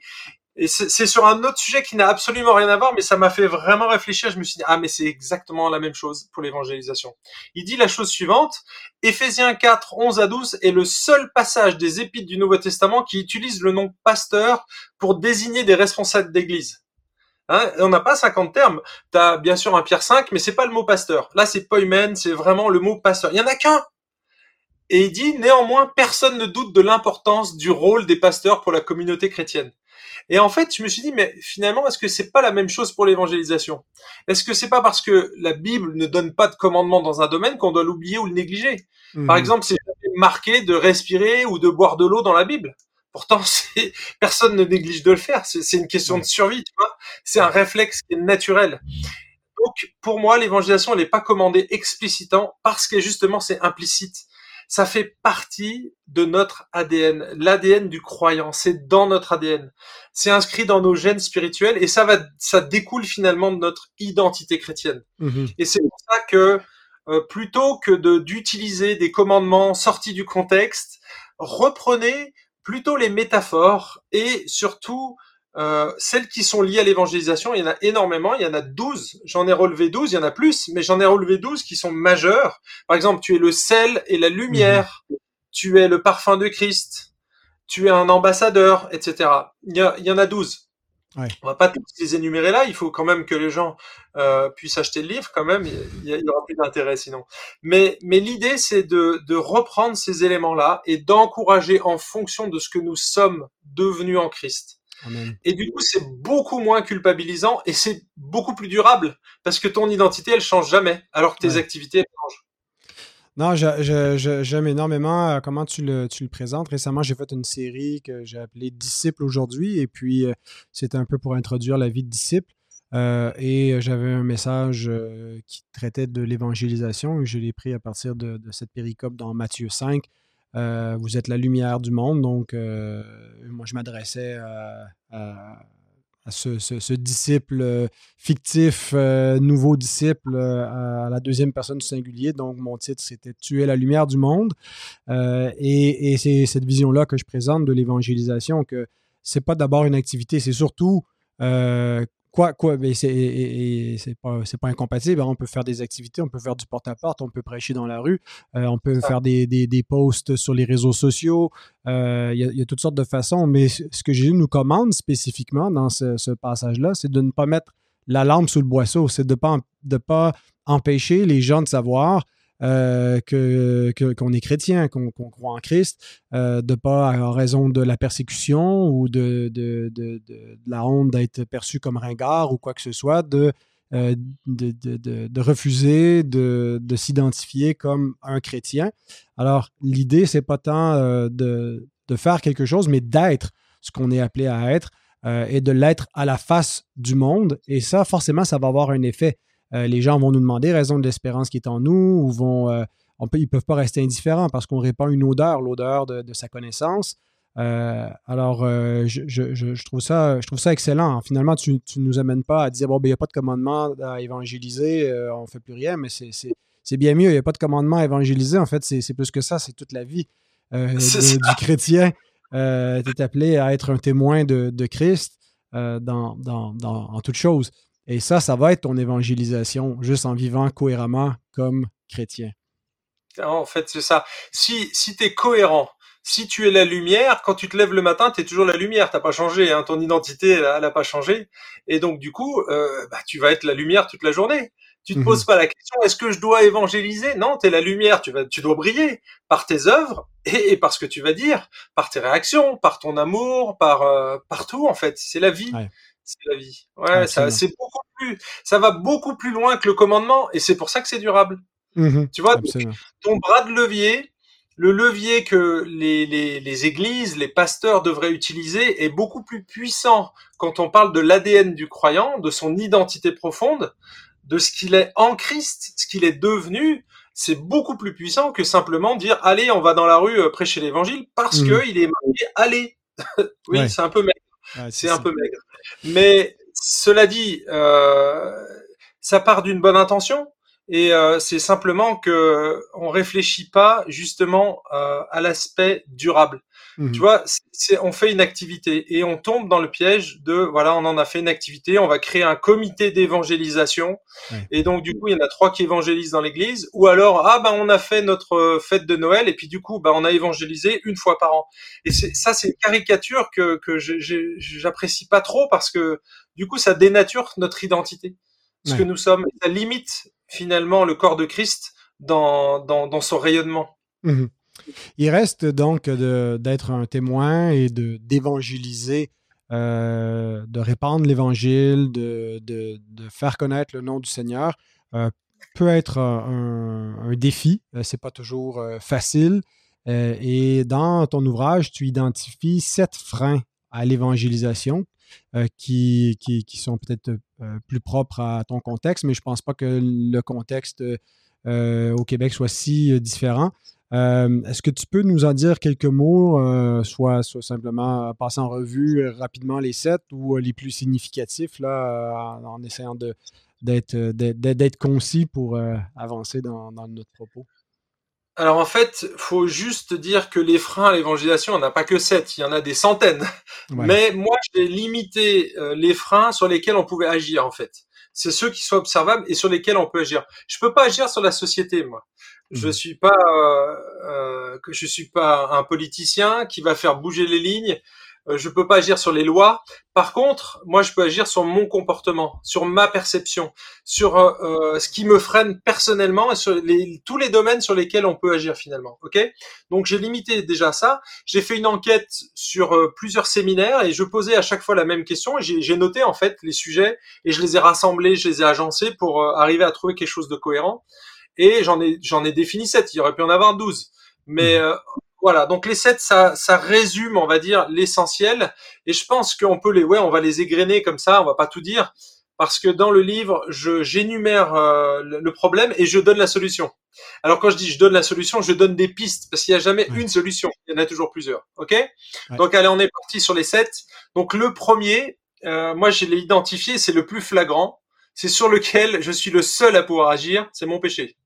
Et c'est sur un autre sujet qui n'a absolument rien à voir, mais ça m'a fait vraiment réfléchir. Je me suis dit, ah, mais c'est exactement la même chose pour l'évangélisation. Il dit la chose suivante, Éphésiens 4, 11 à 12 est le seul passage des épîtres du Nouveau Testament qui utilise le nom pasteur pour désigner des responsables d'église. Hein on n'a pas 50 termes. Tu as bien sûr un Pierre 5, mais c'est pas le mot pasteur. Là, c'est poimen, c'est vraiment le mot pasteur. Il y en a qu'un. Et il dit, néanmoins, personne ne doute de l'importance du rôle des pasteurs pour la communauté chrétienne. Et en fait, je me suis dit, mais finalement, est-ce que c'est pas la même chose pour l'évangélisation? Est-ce que c'est pas parce que la Bible ne donne pas de commandement dans un domaine qu'on doit l'oublier ou le négliger? Par mhm. exemple, c'est marqué de respirer ou de boire de l'eau dans la Bible. Pourtant, personne ne néglige de le faire. C'est une question de survie, tu vois. C'est un réflexe qui est naturel. Donc, pour moi, l'évangélisation, elle n'est pas commandée explicitement parce que justement, c'est implicite ça fait partie de notre ADN, l'ADN du croyant, c'est dans notre ADN. C'est inscrit dans nos gènes spirituels et ça va, ça découle finalement de notre identité chrétienne. Mhm. Et c'est pour ça que euh, plutôt que de d'utiliser des commandements sortis du contexte, reprenez plutôt les métaphores et surtout euh, celles qui sont liées à l'évangélisation, il y en a énormément, il y en a 12, j'en ai relevé 12, il y en a plus, mais j'en ai relevé 12 qui sont majeures. Par exemple, tu es le sel et la lumière, mhm. tu es le parfum de Christ, tu es un ambassadeur, etc. Il y, en a 12. Ouais. On va pas tous les énumérer là, il faut quand même que les gens euh, puissent acheter le livre quand même, il y, aura plus d'intérêt sinon. Mais, mais l'idée c'est de, de reprendre ces éléments-là et d'encourager en fonction de ce que nous sommes devenus en Christ. Et du coup, c'est beaucoup moins culpabilisant et c'est beaucoup plus durable parce que ton identité, elle change jamais, alors que tes activités, elles changent. Non, j'aime énormément euh, comment tu le, tu le, présentes. Récemment, j'ai fait une série que j'ai appelée Disciple aujourd'hui, et puis euh, c'était un peu pour introduire la vie de disciple. Euh, et j'avais un message qui traitait de l'évangélisation, et je l'ai pris à partir de, de, cette péricope dans Matthieu 5, euh, vous êtes la lumière du monde, donc euh, moi je m'adressais à, ce, disciple euh, fictif, nouveau disciple, à la deuxième personne du singulier. Donc mon titre c'était Tu es la lumière du monde. et, et c'est cette vision-là que je présente de l'évangélisation, que c'est pas d'abord une activité, c'est surtout quoi, quoi, mais c'est pas, pas incompatible. Hein. On peut faire des activités, on peut faire du porte-à-porte, on peut prêcher dans la rue, euh, on peut faire des, des, des, posts sur les réseaux sociaux. Euh, il y, a toutes sortes de façons, mais ce que Jésus nous commande spécifiquement dans ce, ce passage-là, c'est de ne pas mettre la lampe sous le boisseau, c'est de ne pas, de pas empêcher les gens de savoir euh, que, qu'on est chrétien, qu'on, croit en Christ, euh, de pas en raison de la persécution ou de, de, de, la honte d'être perçu comme ringard ou quoi que ce soit, de, euh, de, refuser de, s'identifier comme un chrétien. Alors, l'idée, c'est pas tant de, faire quelque chose, mais d'être ce qu'on est appelé à être et de l'être à la face du monde. Et ça, forcément, ça va avoir un effet. Euh, les gens vont nous demander raison de l'espérance qui est en nous ou vont, euh, on peut, ils ne peuvent pas rester indifférents parce qu'on répand une odeur, l'odeur de, sa connaissance. Euh, alors, je, trouve ça, je trouve ça excellent. Finalement, tu ne nous amènes pas à dire, bon, ben, il n'y a pas de commandement à évangéliser, on ne fait plus rien, mais c'est bien mieux. Il n'y a pas de commandement à évangéliser. En fait, c'est plus que ça. C'est toute la vie du chrétien. tu es appelé à être un témoin de, Christ dans, dans, en toute chose. Et ça, ça va être ton évangélisation, juste en vivant cohéremment comme chrétien. En fait, c'est ça. Si, si tu es cohérent, si tu es la lumière, quand tu te lèves le matin, tu es toujours la lumière, t'as pas changé, hein, ton identité, elle n'a pas changé. Et donc, du coup, euh, bah, tu vas être la lumière toute la journée. Tu te mhm. poses pas la question, est-ce que je dois évangéliser? Non, tu es la lumière, tu, vas, tu dois briller par tes œuvres et, par ce que tu vas dire, par tes réactions, par ton amour, par euh, partout en fait. C'est la vie c'est la vie. Ouais, ça, c'est beaucoup plus, ça va beaucoup plus loin que le commandement, et c'est pour ça que c'est durable. Mmh tu vois, ton bras de levier, le levier que les, les, les, églises, les pasteurs devraient utiliser est beaucoup plus puissant quand on parle de l'ADN du croyant, de son identité profonde, de ce qu'il est en Christ, ce qu'il est devenu. C'est beaucoup plus puissant que simplement dire allez, on va dans la rue euh, prêcher l'évangile parce mmh que il est marqué allez. oui, c'est un peu maigre. c'est un peu maigre. Mais cela dit, euh, ça part d'une bonne intention et euh, c'est simplement que on réfléchit pas justement euh, à l'aspect durable. Mmh tu vois, c'est, on fait une activité et on tombe dans le piège de voilà, on en a fait une activité, on va créer un comité d'évangélisation et donc du coup il y en a trois qui évangélisent dans l'église ou alors ah ben on a fait notre fête de Noël et puis du coup ben on a évangélisé une fois par an. Et c'est, ça c'est une caricature que que j'apprécie pas trop parce que du coup ça dénature notre identité, ce que nous sommes, ça limite finalement le corps de Christ dans dans, dans son rayonnement. Mmh il reste donc d'être un témoin et d'évangéliser de répandre l'Évangile, de, faire connaître le nom du Seigneur, peut être un, un défi. c'est pas toujours facile. et dans ton ouvrage, tu identifies sept freins à l'évangélisation qui, sont peut-être plus propres à ton contexte, mais je ne pense pas que le contexte au Québec soit si différent. Est-ce que tu peux nous en dire quelques mots, soit, soit, simplement passer en revue rapidement les sept ou les plus significatifs là, en, essayant d'être concis pour avancer dans, dans, notre propos? Alors en fait, faut juste dire que les freins à l'évangélisation, on n'a pas que sept, il y en a des centaines. Mais moi, j'ai limité euh, les freins sur lesquels on pouvait agir en fait. C'est ceux qui sont observables et sur lesquels on peut agir. Je peux pas agir sur la société, moi. Je mmh. suis pas, euh, euh, je suis pas un politicien qui va faire bouger les lignes euh, je peux pas agir sur les lois. Par contre, moi, je peux agir sur mon comportement, sur ma perception, sur euh, euh, ce qui me freine personnellement et sur les, tous les domaines sur lesquels on peut agir finalement. Ok? Donc, j'ai limité déjà ça. J'ai fait une enquête sur plusieurs séminaires et je posais à chaque fois la même question. J'ai noté en fait les sujets et je les ai rassemblés, je les ai agencés pour arriver à trouver quelque chose de cohérent. Et j'en ai j'en ai défini sept. Il y aurait pu en avoir douze. Mais mmh. Voilà, donc les sept, ça, ça résume, on va dire, l'essentiel. Et je pense qu'on peut les, ouais, on va les égrener comme ça, on va pas tout dire, parce que dans le livre, je j'énumère euh, le problème et je donne la solution. Alors quand je dis je donne la solution, je donne des pistes, parce qu'il n'y a jamais une solution, il y en a toujours plusieurs. Ok? Donc allez, on est parti sur les sept. Donc le premier, euh, moi je l'ai identifié, c'est le plus flagrant, c'est sur lequel je suis le seul à pouvoir agir, c'est mon péché,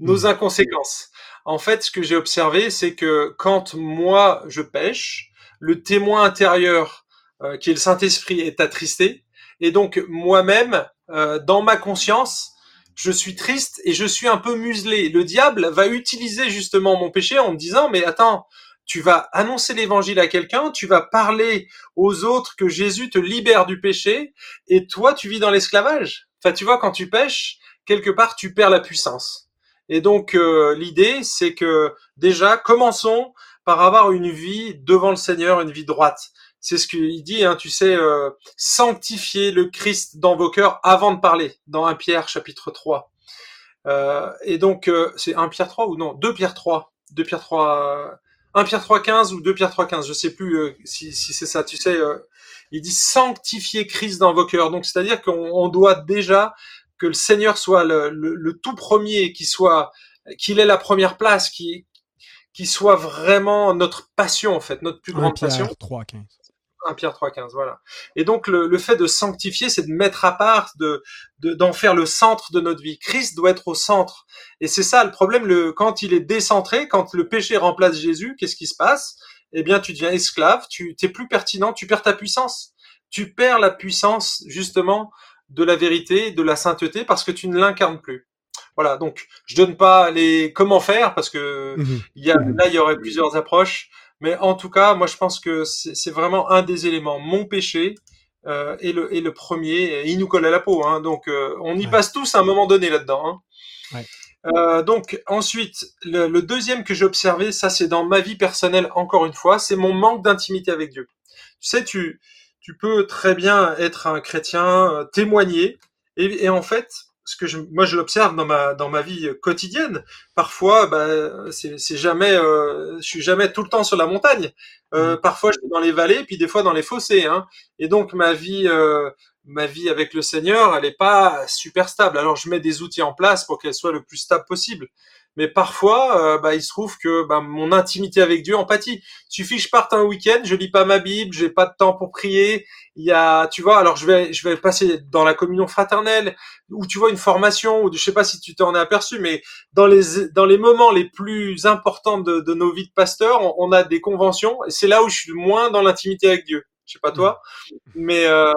nos mmh. inconséquences en fait, ce que j'ai observé, c'est que quand moi je pêche, le témoin intérieur, euh, qui est le Saint-Esprit, est attristé. Et donc moi-même, euh, dans ma conscience, je suis triste et je suis un peu muselé. Le diable va utiliser justement mon péché en me disant, mais attends, tu vas annoncer l'évangile à quelqu'un, tu vas parler aux autres que Jésus te libère du péché, et toi, tu vis dans l'esclavage. Enfin, tu vois, quand tu pêches, quelque part, tu perds la puissance. Et donc euh, l'idée, c'est que déjà, commençons par avoir une vie devant le Seigneur, une vie droite. C'est ce qu'il dit, hein, tu sais, euh, sanctifier le Christ dans vos cœurs avant de parler, dans 1 Pierre chapitre 3. Euh, et donc, euh, c'est 1 Pierre 3 ou non 2 Pierre 3 2 Pierre 3... 1 Pierre 3, 15 ou 2 Pierre 3, 15, je sais plus si, si c'est ça, tu sais, il dit sanctifier Christ dans vos cœurs. Donc, c'est-à-dire qu'on doit déjà que le Seigneur soit le, tout premier, qu'il soit, qu'il ait la première place, qu'il qui soit vraiment notre passion en fait, notre plus grande passion. 3.15. 1 Pierre 3.15, voilà. Et donc le, fait de sanctifier, c'est de mettre à part, de d'en faire le centre de notre vie. Christ doit être au centre. Et c'est ça le problème. Le, quand il est décentré, quand le péché remplace Jésus, qu'est-ce qui se passe? Eh bien, tu deviens esclave. Tu t'es plus pertinent. Tu perds ta puissance. Tu perds la puissance justement de la vérité, de la sainteté, parce que tu ne l'incarnes plus. Voilà, donc je donne pas les comment faire parce que mhm. il y a, là il y aurait plusieurs approches, mais en tout cas, moi je pense que c'est vraiment un des éléments. Mon péché euh, est, le, est le premier, il nous colle à la peau, hein, donc euh, on y passe tous à un moment donné là-dedans. Hein. Euh, donc ensuite, le, le deuxième que j'ai observé, ça c'est dans ma vie personnelle encore une fois, c'est mon manque d'intimité avec Dieu. Tu sais, tu tu peux très bien être un chrétien, euh, témoigner, et, en fait, ce que je, moi je l'observe dans ma dans ma vie quotidienne. Parfois, bah, c'est jamais, euh, je suis jamais tout le temps sur la montagne. Euh, mmh. Parfois, je suis dans les vallées, puis des fois dans les fossés. Hein. Et donc ma vie, euh, ma vie avec le Seigneur, elle est pas super stable. Alors je mets des outils en place pour qu'elle soit le plus stable possible mais parfois, euh, bah, il se trouve que bah, mon intimité avec Dieu en pâtit. Suffit que je parte un week-end, je lis pas ma Bible, j'ai pas de temps pour prier. Il y a, tu vois, alors je vais, je vais passer dans la communion fraternelle, ou tu vois une formation, ou je sais pas si tu t'en es aperçu, mais dans les dans les moments les plus importants de, de nos vies de pasteurs, on, a des conventions, et c'est là où je suis moins dans l'intimité avec Dieu je sais pas toi, mais euh,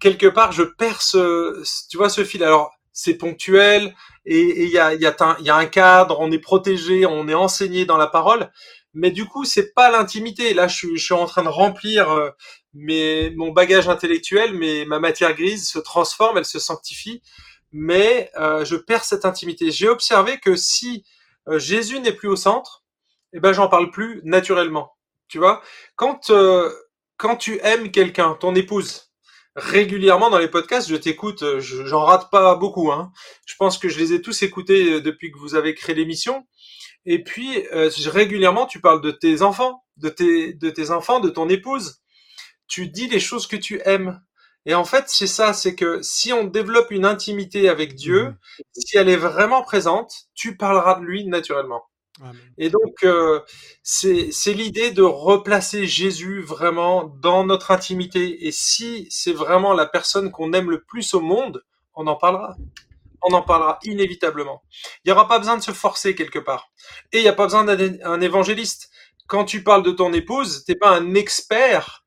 quelque part je perds ce, tu vois ce fil. Alors c'est ponctuel et il y a, y, a un cadre, on est protégé, on est enseigné dans la parole, mais du coup c'est pas l'intimité. Là, je suis, je suis en train de remplir euh, mes, mon bagage intellectuel, mais ma matière grise se transforme, elle se sanctifie, mais euh, je perds cette intimité. J'ai observé que si euh, Jésus n'est plus au centre, eh ben j'en parle plus naturellement. Tu vois, quand quand tu aimes quelqu'un, ton épouse, régulièrement dans les podcasts, je t'écoute, euh, j'en rate pas beaucoup. Hein. Je pense que je les ai tous écoutés euh, depuis que vous avez créé l'émission. Et puis euh, régulièrement, tu parles de tes enfants, de tes, de tes enfants, de ton épouse. Tu dis les choses que tu aimes. Et en fait, c'est ça, c'est que si on développe une intimité avec Dieu, mmh. si elle est vraiment présente, tu parleras de lui naturellement. Et donc, euh, c'est l'idée de replacer Jésus vraiment dans notre intimité. Et si c'est vraiment la personne qu'on aime le plus au monde, on en parlera. On en parlera inévitablement. Il n'y aura pas besoin de se forcer quelque part. Et il n'y a pas besoin d'un évangéliste. Quand tu parles de ton épouse, t'es pas un expert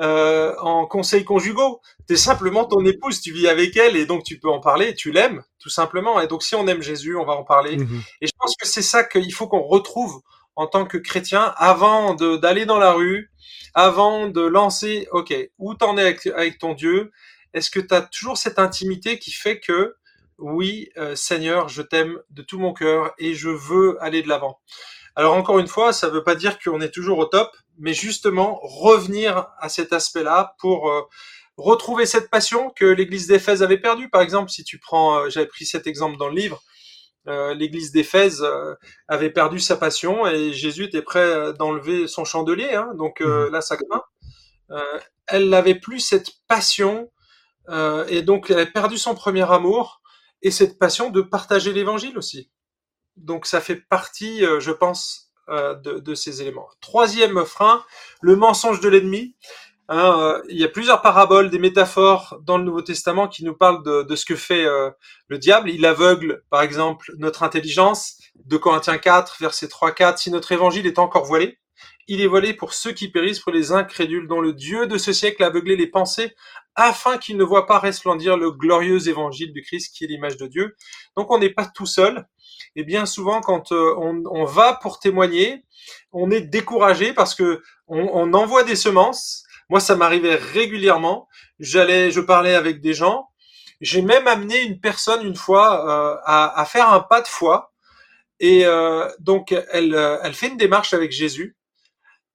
euh, en conseils conjugaux. T'es simplement ton épouse, tu vis avec elle et donc tu peux en parler, tu l'aimes tout simplement. Et donc si on aime Jésus, on va en parler. Mhm. Et je pense que c'est ça qu'il faut qu'on retrouve en tant que chrétien avant d'aller dans la rue, avant de lancer, ok, où t'en es avec, avec, ton Dieu? Est-ce que tu as toujours cette intimité qui fait que oui, euh, Seigneur, je t'aime de tout mon cœur et je veux aller de l'avant? Alors encore une fois, ça ne veut pas dire qu'on est toujours au top, mais justement revenir à cet aspect-là pour euh, retrouver cette passion que l'Église d'Éphèse avait perdue. Par exemple, si tu prends, euh, j'avais pris cet exemple dans le livre, euh, l'Église d'Éphèse avait perdu sa passion et Jésus était prêt d'enlever son chandelier, hein, donc mhm. là ça craint. elle n'avait plus cette passion et donc elle a perdu son premier amour et cette passion de partager l'Évangile aussi. Donc ça fait partie, je pense, euh, de, ces éléments. Troisième frein, le mensonge de l'ennemi. Hein, euh, il y a plusieurs paraboles, des métaphores dans le Nouveau Testament qui nous parlent de, ce que fait euh, le diable. Il aveugle, par exemple, notre intelligence. De Corinthiens 4, verset 3-4, si notre évangile est encore voilé, il est voilé pour ceux qui périssent, pour les incrédules, dont le Dieu de ce siècle a aveuglé les pensées, afin qu'ils ne voient pas resplendir le glorieux évangile du Christ qui est l'image de Dieu. Donc on n'est pas tout seul et bien souvent quand euh, on, va pour témoigner, on est découragé parce que on, envoie des semences. Moi, ça m'arrivait régulièrement. J'allais, je parlais avec des gens. J'ai même amené une personne une fois euh, à, faire un pas de foi. Et euh, donc, elle fait une démarche avec Jésus.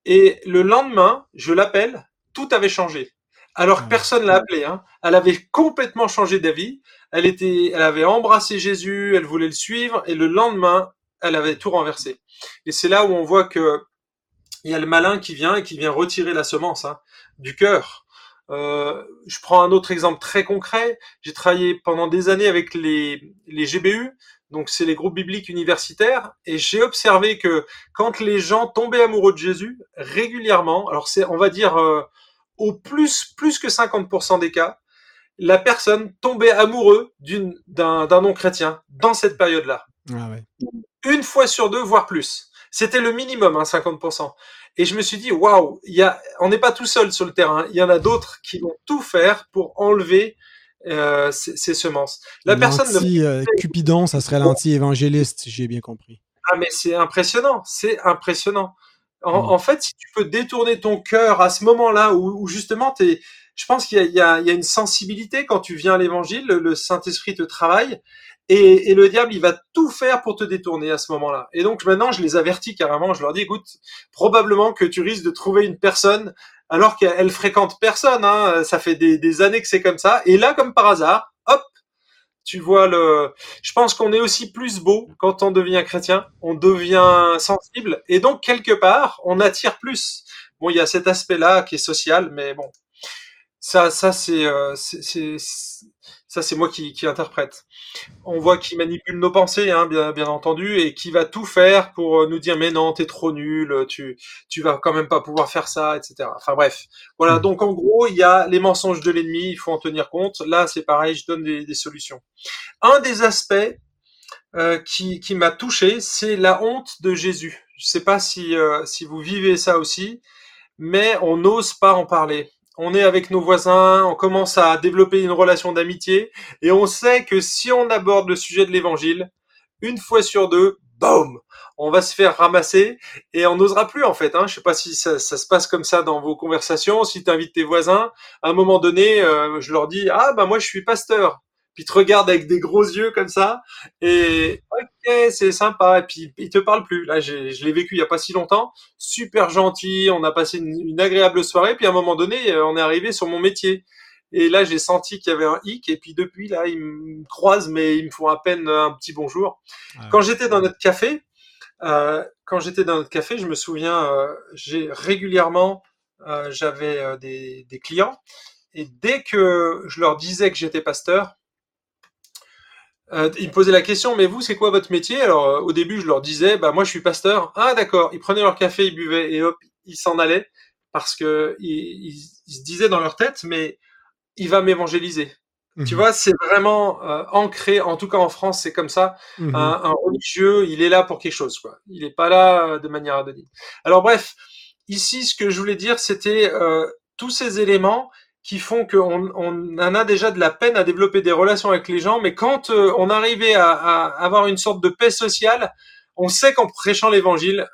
Et le lendemain, je l'appelle, tout avait changé. Alors que personne l'a appelé. Hein. Elle avait complètement changé d'avis elle était, elle avait embrassé Jésus, elle voulait le suivre, et le lendemain, elle avait tout renversé. Et c'est là où on voit que il y a le malin qui vient et qui vient retirer la semence hein, du cœur. Euh, je prends un autre exemple très concret. J'ai travaillé pendant des années avec les, les GBU, donc c'est les groupes bibliques universitaires, et j'ai observé que quand les gens tombaient amoureux de Jésus régulièrement, alors c'est, on va dire, euh, au plus plus que 50% des cas, la personne tombait amoureux d'un non-chrétien dans cette période-là. Ah Une fois sur deux, voire plus. C'était le minimum, hein, 50%. Et je me suis dit, waouh, on n'est pas tout seul sur le terrain. Il y en a d'autres qui vont tout faire pour enlever euh, ces, semences. La personne euh, Cupidon, ça serait l'anti-évangéliste, j'ai bien compris. Ah mais c'est impressionnant, c'est impressionnant. En, fait, si tu peux détourner ton cœur à ce moment-là où, où justement t'es je pense qu'il y, a, une sensibilité quand tu viens à l'évangile, le, Saint-Esprit te travaille, et, le diable, il va tout faire pour te détourner à ce moment-là. Et donc maintenant, je les avertis carrément, je leur dis, écoute, probablement que tu risques de trouver une personne alors qu'elle fréquente personne, hein, ça fait des, des années que c'est comme ça, et là, comme par hasard, tu vois le. Je pense qu'on est aussi plus beau quand on devient chrétien, on devient sensible, et donc quelque part, on attire plus. Bon, il y a cet aspect-là qui est social, mais bon, ça, ça c'est, euh, c'est, ça c'est moi qui, qui interprète. On voit qu'il manipule nos pensées, hein, bien, bien entendu, et qui va tout faire pour euh, nous dire mais non, t'es trop nul, tu, tu vas quand même pas pouvoir faire ça, etc. Enfin bref, voilà. Mmh. Donc en gros, il y a les mensonges de l'ennemi, il faut en tenir compte. Là, c'est pareil, je donne des, des solutions. Un des aspects euh, qui, qui m'a touché, c'est la honte de Jésus. Je sais pas si, euh, si vous vivez ça aussi, mais on n'ose pas en parler on est avec nos voisins, on commence à développer une relation d'amitié, et on sait que si on aborde le sujet de l'évangile, une fois sur deux, boum, on va se faire ramasser et on n'osera plus en fait. Hein. Je sais pas si ça, se passe comme ça dans vos conversations. Si tu invites tes voisins, à un moment donné, euh, je leur dis ah bah moi je suis pasteur. Puis il te regarde avec des gros yeux comme ça, et ok, c'est sympa, et puis il te parle plus. Là, je l'ai vécu il y a pas si longtemps, super gentil, on a passé une, agréable soirée, puis à un moment donné, euh, on est arrivé sur mon métier. Et là, j'ai senti qu'il y avait un hic. Et puis depuis, là, ils me croisent, mais ils me font à peine un petit bonjour. Quand j'étais dans notre café, euh, quand j'étais dans notre café, je me souviens, euh, j'ai régulièrement, euh, j'avais des, des, clients. Et dès que je leur disais que j'étais pasteur, ils me posaient la question, mais vous, c'est quoi votre métier? Alors, au début, je leur disais, bah moi, je suis pasteur. Ah, d'accord. Ils prenaient leur café, ils buvaient et hop, ils s'en allaient parce que ils, ils, se disaient dans leur tête, mais il va m'évangéliser. Tu mhm. vois, c'est vraiment euh, ancré, en tout cas en France, c'est comme ça. Mhm. Un, religieux, il est là pour quelque chose, quoi. Il n'est pas là euh, de manière anonyme. Alors bref, ici, ce que je voulais dire, c'était euh, tous ces éléments qui font qu'on on en a déjà de la peine à développer des relations avec les gens, mais quand on arrivait à, à, avoir une sorte de paix sociale, on sait qu'en prêchant l'évangile,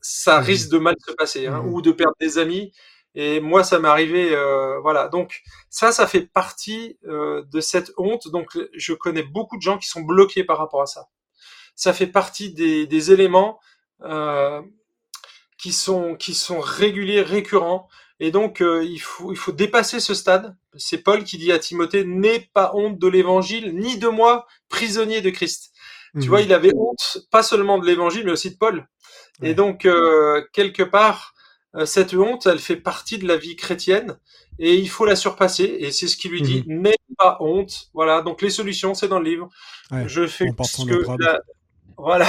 ça mhm. risque de mal se passer, hein, ou de perdre des amis. Et moi, ça m'est arrivé, euh, voilà. Donc ça, ça fait partie euh, de cette honte. Donc je connais beaucoup de gens qui sont bloqués par rapport à ça. Ça fait partie des, des éléments euh, qui sont qui sont réguliers, récurrents. Et donc il faut il faut dépasser ce stade. C'est Paul qui dit à Timothée n'aie pas honte de l'évangile, ni de moi, prisonnier de Christ. Tu vois, mmh. il avait honte pas seulement de l'évangile, mais aussi de Paul. Et donc quelque part euh, cette honte, elle fait partie de la vie chrétienne et il faut la surpasser. Et c'est ce qu'il lui dit mhm. n'aie pas honte. Voilà. Donc les solutions, c'est dans le livre. Je fais ce que voilà.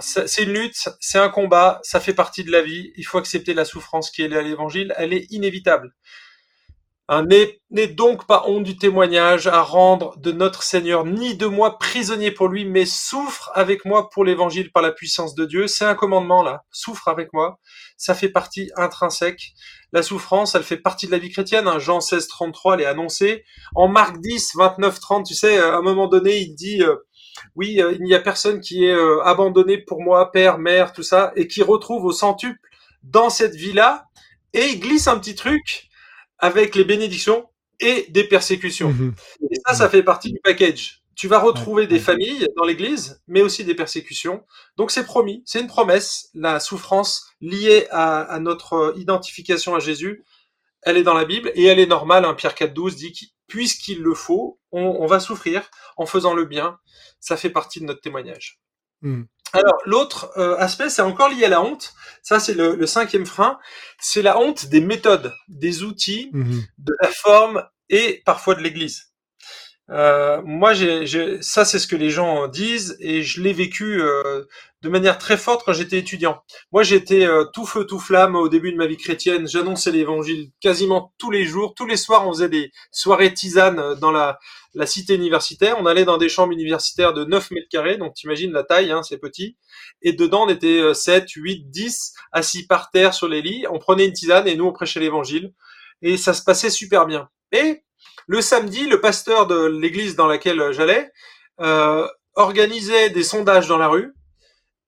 C'est une lutte, c'est un combat, ça fait partie de la vie. Il faut accepter la souffrance qui est liée à l'évangile. Elle est inévitable. N'est donc pas honte du témoignage à rendre de notre Seigneur, ni de moi prisonnier pour lui, mais souffre avec moi pour l'évangile par la puissance de Dieu. C'est un commandement là. Souffre avec moi. Ça fait partie intrinsèque. La souffrance, elle fait partie de la vie chrétienne. Hein. Jean 16, 33 l'est annoncé. En Marc 10, 29, 30, tu sais, à un moment donné, il dit, euh, oui, euh, il n'y a personne qui est euh, abandonné pour moi, père, mère, tout ça, et qui retrouve au centuple dans cette vie-là. Et il glisse un petit truc avec les bénédictions et des persécutions. Mhm. Et ça, ça fait partie du package. Tu vas retrouver des familles dans l'Église, mais aussi des persécutions. Donc c'est promis, c'est une promesse. La souffrance liée à, notre identification à Jésus, elle est dans la Bible et elle est normale. Hein. Pierre 4.12 dit puisqu'il le faut, on, va souffrir en faisant le bien. Ça fait partie de notre témoignage. Mhm. Alors l'autre euh, aspect, c'est encore lié à la honte. Ça, c'est le, cinquième frein. C'est la honte des méthodes, des outils, mhm. de la forme et parfois de l'Église. Euh, moi, j'ai, ça, c'est ce que les gens disent et je l'ai vécu euh, de manière très forte quand j'étais étudiant. Moi, j'étais euh, tout feu, tout flamme au début de ma vie chrétienne. J'annonçais l'évangile quasiment tous les jours. Tous les soirs, on faisait des soirées tisanes dans la, la cité universitaire. On allait dans des chambres universitaires de 9 mètres carrés, donc t'imagines la taille, hein, c'est petit. Et dedans, on était 7, 8, 10 assis par terre sur les lits. On prenait une tisane et nous, on prêchait l'évangile. Et ça se passait super bien. Et le samedi, le pasteur de l'église dans laquelle j'allais euh, organisait des sondages dans la rue.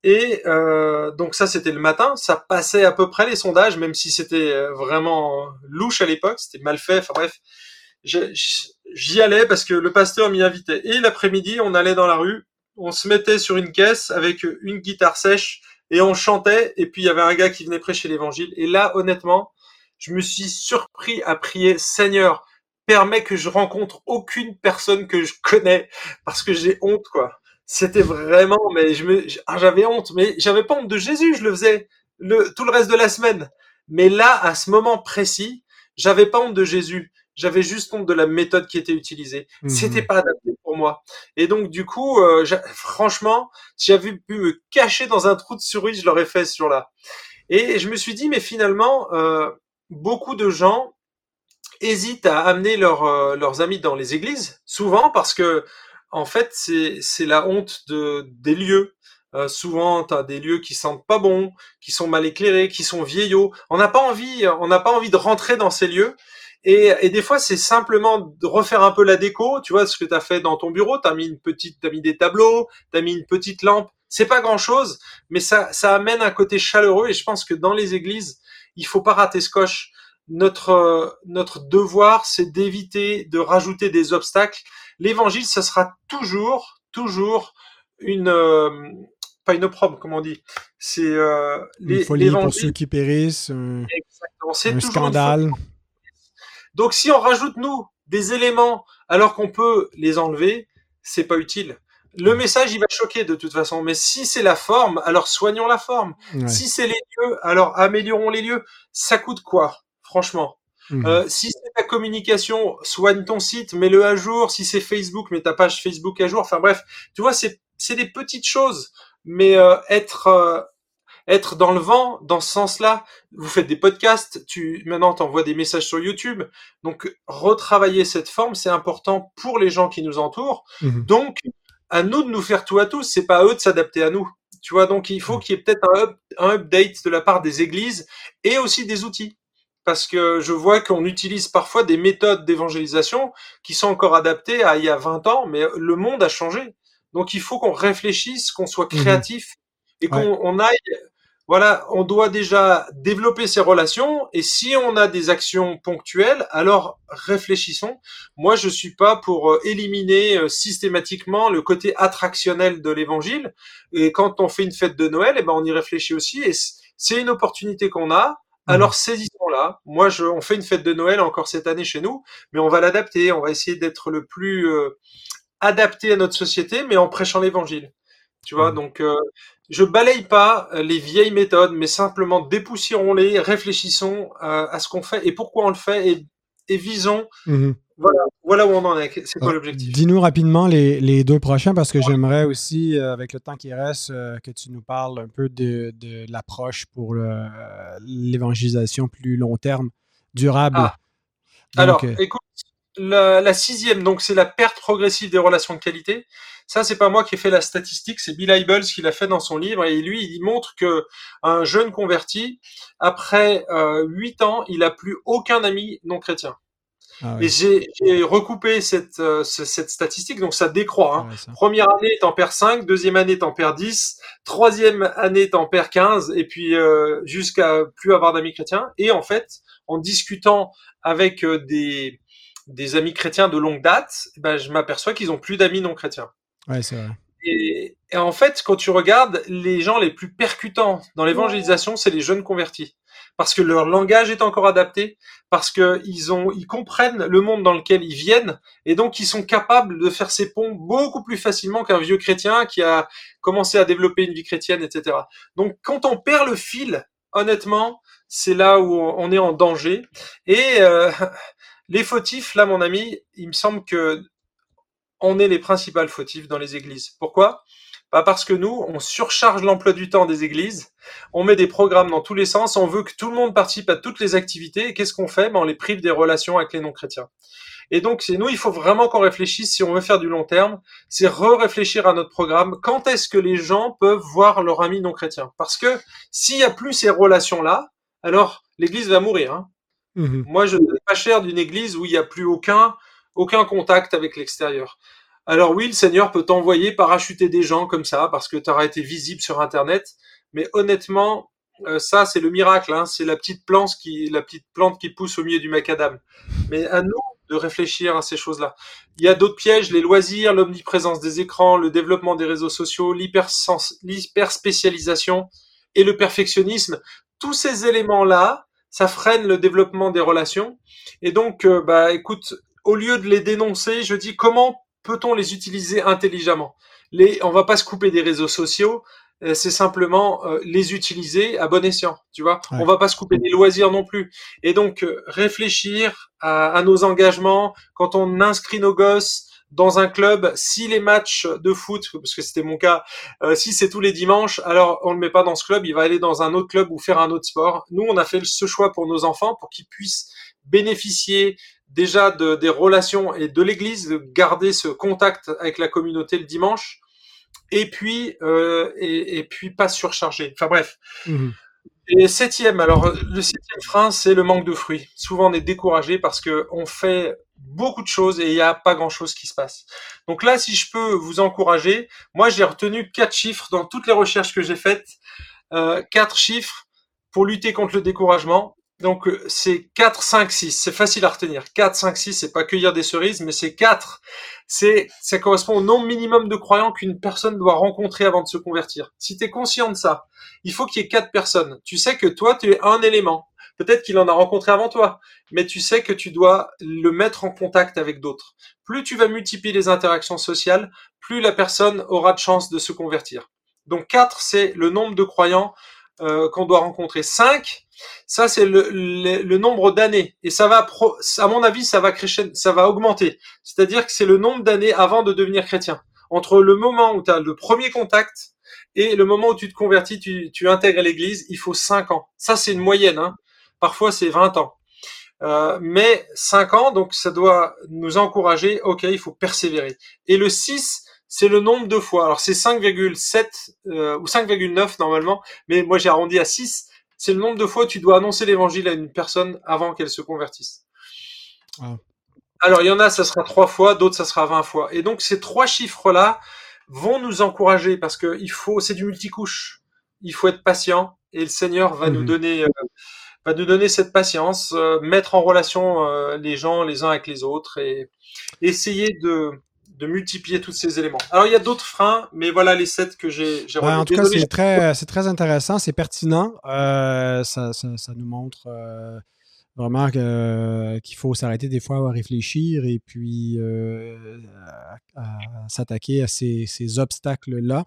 Et euh, donc ça, c'était le matin. Ça passait à peu près les sondages, même si c'était euh, vraiment louche à l'époque. C'était mal fait. Enfin bref, j'y allais parce que le pasteur m'y invitait. Et l'après-midi, on allait dans la rue. On se mettait sur une caisse avec une guitare sèche et on chantait. Et puis il y avait un gars qui venait prêcher l'évangile. Et là, honnêtement, je me suis surpris à prier Seigneur permet que je rencontre aucune personne que je connais parce que j'ai honte quoi. C'était vraiment mais je me ah, j'avais honte mais j'avais pas honte de Jésus, je le faisais le tout le reste de la semaine. Mais là à ce moment précis, j'avais pas honte de Jésus, j'avais juste honte de la méthode qui était utilisée. Mmh C'était pas adapté pour moi. Et donc du coup euh, franchement, si j'avais pu me cacher dans un trou de souris, je l'aurais fait sur là. Et je me suis dit mais finalement euh, beaucoup de gens hésitent à amener euh, leurs amis dans les églises, souvent parce que en fait c'est la honte de des lieux. Euh, souvent, tu as des lieux qui sentent pas bons, qui sont mal éclairés, qui sont vieillots. On n'a pas envie, on n'a pas envie de rentrer dans ces lieux. Et, et des fois, c'est simplement de refaire un peu la déco. Tu vois ce que tu as fait dans ton bureau? T'as mis une petite, t'as mis des tableaux, t'as mis une petite lampe. C'est pas grand chose, mais ça, ça amène un côté chaleureux. Et je pense que dans les églises, il faut pas rater ce coche. Notre notre devoir, c'est d'éviter de rajouter des obstacles. L'évangile, ce sera toujours, toujours une pas une opprobre, comme on dit. C'est euh, les, folie pour ceux qui périssent. Un, un scandale. Donc si on rajoute nous des éléments alors qu'on peut les enlever, c'est pas utile. Le message, il va choquer de toute façon. Mais si c'est la forme, alors soignons la forme. Si c'est les lieux, alors améliorons les lieux. Ça coûte quoi, franchement mmh. euh, Si c'est ta communication, soigne ton site, mets-le à jour. Si c'est Facebook, mets ta page Facebook à jour. Enfin bref, tu vois, c'est des petites choses mais euh, être euh, être dans le vent dans ce sens-là. Vous faites des podcasts, tu maintenant t'envoies des messages sur YouTube, donc retravailler cette forme, c'est important pour les gens qui nous entourent. Mhm. Donc à nous de nous faire tout à tous, c'est pas à eux de s'adapter à nous. Tu vois, donc il faut qu'il y ait peut-être un, un update de la part des églises et aussi des outils parce que je vois qu'on utilise parfois des méthodes d'évangélisation qui sont encore adaptées à il y a 20 ans, mais le monde a changé. Donc il faut qu'on réfléchisse, qu'on soit mhm. créatif et qu'on aille. Voilà, on doit déjà développer ces relations et si on a des actions ponctuelles, alors réfléchissons. Moi, je suis pas pour euh, éliminer euh, systématiquement le côté attractionnel de l'évangile. Et quand on fait une fête de Noël, eh ben on y réfléchit aussi et c'est une opportunité qu'on a. Mhm. Alors saisissons-la. Moi, je, on fait une fête de Noël encore cette année chez nous, mais on va l'adapter. On va essayer d'être le plus euh, adapté à notre société, mais en prêchant l'évangile. Tu vois, mmh. donc euh, je balaye pas euh, les vieilles méthodes, mais simplement dépoussiérons-les, réfléchissons à ce qu'on fait et pourquoi on le fait et, et visons. Mmh. Voilà, voilà où on en est. C'est quoi l'objectif? Dis-nous rapidement les, les, deux prochains parce que j'aimerais aussi, avec le temps qui reste, que tu nous parles un peu de, de l'approche pour l'évangélisation plus long terme, durable. Ah. Alors, écoute, la, sixième, donc c'est la perte progressive des relations de qualité. Ça, c'est pas moi qui ai fait la statistique, c'est Bill Hybels qui l'a fait dans son livre. Et lui, il montre que un jeune converti, après euh, huit ans, il a plus aucun ami non chrétien. Ah et j'ai recoupé cette, euh, cette statistique, donc ça décroît. Hein. Première année, t'en perds 5, deuxième année, t'en perds 10, troisième année, t'en perds 15, et puis euh, jusqu'à plus avoir d'amis chrétiens. Et en fait, en discutant avec des, des amis chrétiens de longue date, ben, je m'aperçois qu'ils ont plus d'amis non chrétiens. Ouais, c'est vrai. Et, en fait, quand tu regardes, les gens les plus percutants dans l'évangélisation, c'est les jeunes convertis. Parce que leur langage est encore adapté, parce qu'ils ont, ils comprennent le monde dans lequel ils viennent, et donc ils sont capables de faire ces ponts beaucoup plus facilement qu'un vieux chrétien qui a commencé à développer une vie chrétienne, etc. Donc quand on perd le fil, honnêtement, c'est là où on est en danger. Et euh, les fautifs, là, mon ami, il me semble que on est les principales fautifs dans les églises. Pourquoi? Parce que nous, on surcharge l'emploi du temps des églises, on met des programmes dans tous les sens, on veut que tout le monde participe à toutes les activités, et qu'est-ce qu'on fait? Bah, On les prive des relations avec les non-chrétiens. Et donc, c'est nous, il faut vraiment qu'on réfléchisse, si on veut faire du long terme, c'est re-réfléchir à notre programme. Quand est-ce que les gens peuvent voir leur ami non chrétien Parce que s'il n'y a plus ces relations-là, alors l'Église va mourir. Hein. Mmh Moi, je ne pas cher d'une église où il n'y a plus aucun, aucun contact avec l'extérieur. Alors oui, le Seigneur peut t'envoyer parachuter des gens comme ça parce que tu auras été visible sur Internet. Mais honnêtement, euh, ça, c'est le miracle. Hein. c'est la petite plante qui, la petite plante qui pousse au milieu du macadam. Mais à nous de réfléchir à ces choses-là. Il y a d'autres pièges, les loisirs, l'omniprésence des écrans, le développement des réseaux sociaux, l'hyperspécialisation et le perfectionnisme. Tous ces éléments-là, ça freine le développement des relations. Et donc, euh, bah, écoute, au lieu de les dénoncer, je dis comment peut-on les utiliser intelligemment? Les, On va pas se couper des réseaux sociaux, euh, c'est simplement euh, les utiliser à bon escient, tu vois? On va pas se couper des loisirs non plus. Et donc, réfléchir à, à, nos engagements quand on inscrit nos gosses dans un club, si les matchs de foot, parce que c'était mon cas, euh, si c'est tous les dimanches, alors on le met pas dans ce club, il va aller dans un autre club ou faire un autre sport. Nous, on a fait ce choix pour nos enfants, pour qu'ils puissent bénéficier déjà de, des relations et de l'Église, de garder ce contact avec la communauté le dimanche, et puis euh, et, et, puis pas surcharger. Enfin bref. Mmh. Et septième, alors le septième frein, c'est le manque de fruits. Souvent, on est découragé parce que on fait beaucoup de choses et il n'y a pas grand-chose qui se passe. Donc là, si je peux vous encourager, moi j'ai retenu quatre chiffres dans toutes les recherches que j'ai faites, euh, quatre chiffres pour lutter contre le découragement. Donc euh, c'est 4, 5, 6. C'est facile à retenir. 4, 5, 6, c'est pas cueillir des cerises, mais c'est 4. C'est, ça correspond au nombre minimum de croyants qu'une personne doit rencontrer avant de se convertir. Si tu es conscient de ça, il faut qu'il y ait 4 personnes. Tu sais que toi, tu es un élément. Peut-être qu'il en a rencontré avant toi, mais tu sais que tu dois le mettre en contact avec d'autres. Plus tu vas multiplier les interactions sociales, plus la personne aura de chance de se convertir. Donc 4, c'est le nombre de croyants euh, qu'on doit rencontrer. 5, ça c'est le, le, nombre d'années et ça va, à mon avis, ça va crescendo, ça va augmenter. C'est-à-dire que c'est le nombre d'années avant de devenir chrétien. Entre le moment où tu as le premier contact et le moment où tu te convertis, tu, tu intègres l'Église, il faut 5 ans. Ça c'est une moyenne. Hein. Parfois c'est 20 ans. Euh, mais 5 ans, donc ça doit nous encourager, ok, il faut persévérer. Et le 6, c'est le nombre de fois. Alors c'est 5,7 euh, ou 5,9 normalement, mais moi j'ai arrondi à 6. C'est le nombre de fois où tu dois annoncer l'évangile à une personne avant qu'elle se convertisse. Ah. Alors il y en a, ça sera 3 fois, d'autres ça sera 20 fois. Et donc ces trois chiffres-là vont nous encourager parce que il faut, c'est du multicouche. Il faut être patient et le Seigneur va nous mhm. donner, euh, va nous donner cette patience, euh, mettre en relation les gens les uns avec les autres et essayer de de multiplier tous ces éléments. Alors il y a d'autres freins, mais voilà les sept que j'ai. Ouais, en tout cas, c'est très, c'est très intéressant, c'est pertinent. Euh, ça, ça, ça, nous montre euh, vraiment qu'il faut s'arrêter des fois à réfléchir et puis euh, à, s'attaquer à ces, ces obstacles-là.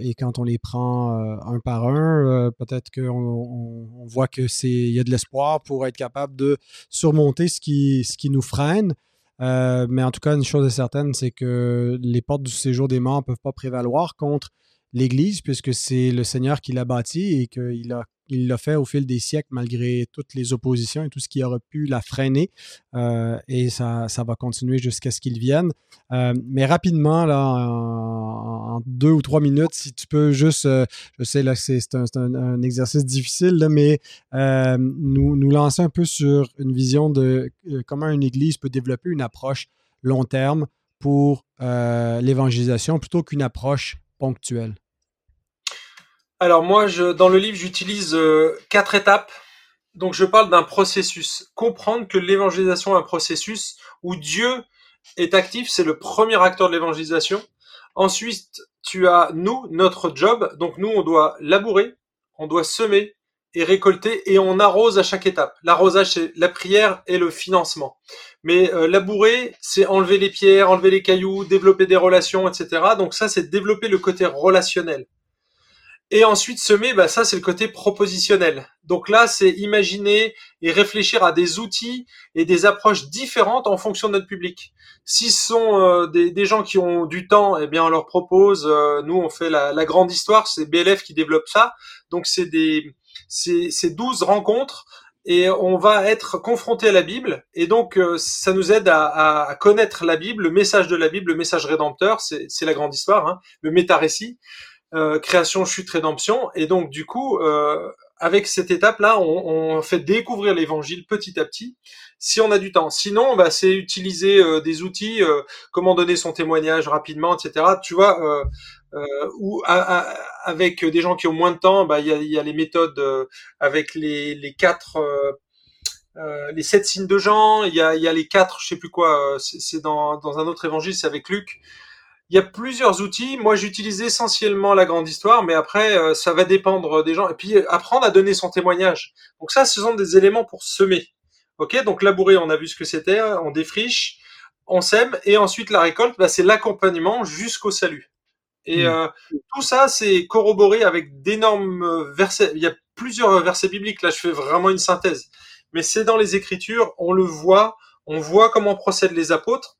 et quand on les prend un par un, peut-être qu'on on, voit que c'est il y a de l'espoir pour être capable de surmonter ce qui, ce qui nous freine. Euh, mais en tout cas, une chose est certaine, c'est que les portes du séjour des morts ne peuvent pas prévaloir contre l'Église, puisque c'est le Seigneur qui l'a bâti et qu'il a il l'a fait au fil des siècles malgré toutes les oppositions et tout ce qui aurait pu la freiner. Euh, et ça, va continuer jusqu'à ce qu'il vienne. Euh, mais rapidement, là, en, deux ou trois minutes, si tu peux juste, euh, je sais là c'est un, exercice difficile, mais nous, nous lancer un peu sur une vision de comment une Église peut développer une approche long terme pour l'évangélisation plutôt qu'une approche ponctuelle. Alors moi, je, dans le livre, j'utilise euh, quatre étapes. Donc je parle d'un processus. Comprendre que l'évangélisation est un processus où Dieu est actif, c'est le premier acteur de l'évangélisation. Ensuite, tu as nous, notre job. Donc nous, on doit labourer, on doit semer et récolter et on arrose à chaque étape. L'arrosage, c'est la prière et le financement. Mais euh, labourer, c'est enlever les pierres, enlever les cailloux, développer des relations, etc. Donc ça, c'est développer le côté relationnel. Et ensuite, semer, bah, ça, c'est le côté propositionnel. Donc là, c'est imaginer et réfléchir à des outils et des approches différentes en fonction de notre public. Si ce sont euh, des, gens qui ont du temps, eh bien, on leur propose, euh, nous, on fait la, grande histoire, c'est BLF qui développe ça. Donc, c'est des, c'est 12 rencontres et on va être confronté à la Bible. Et donc, euh, ça nous aide à, à, connaître la Bible, le message de la Bible, le message rédempteur, c'est la grande histoire, hein, le méta-récit. Euh, création, chute, rédemption. Et donc, du coup, euh, avec cette étape-là, on, fait découvrir l'évangile petit à petit, si on a du temps. Sinon, bah, c'est utiliser euh, des outils, comment donner son témoignage rapidement, etc. Tu vois, ou avec des gens qui ont moins de temps, bah, il y, a, les méthodes avec les, quatre... les sept signes de Jean, il y a, les quatre, je sais plus quoi, c'est dans, dans un autre évangile, c'est avec Luc, il y a plusieurs outils. Moi, j'utilise essentiellement la grande histoire, mais après, euh, ça va dépendre des gens. Et puis, apprendre à donner son témoignage. Donc ça, ce sont des éléments pour semer. Ok, donc labourer, on a vu ce que c'était, on défriche, on sème, et ensuite la récolte, bah, c'est l'accompagnement jusqu'au salut. Et hmm. euh, tout ça, c'est corroboré avec d'énormes versets. Il y a plusieurs versets bibliques. Là, je fais vraiment une synthèse. Mais c'est dans les Écritures, on le voit, on voit comment procèdent les apôtres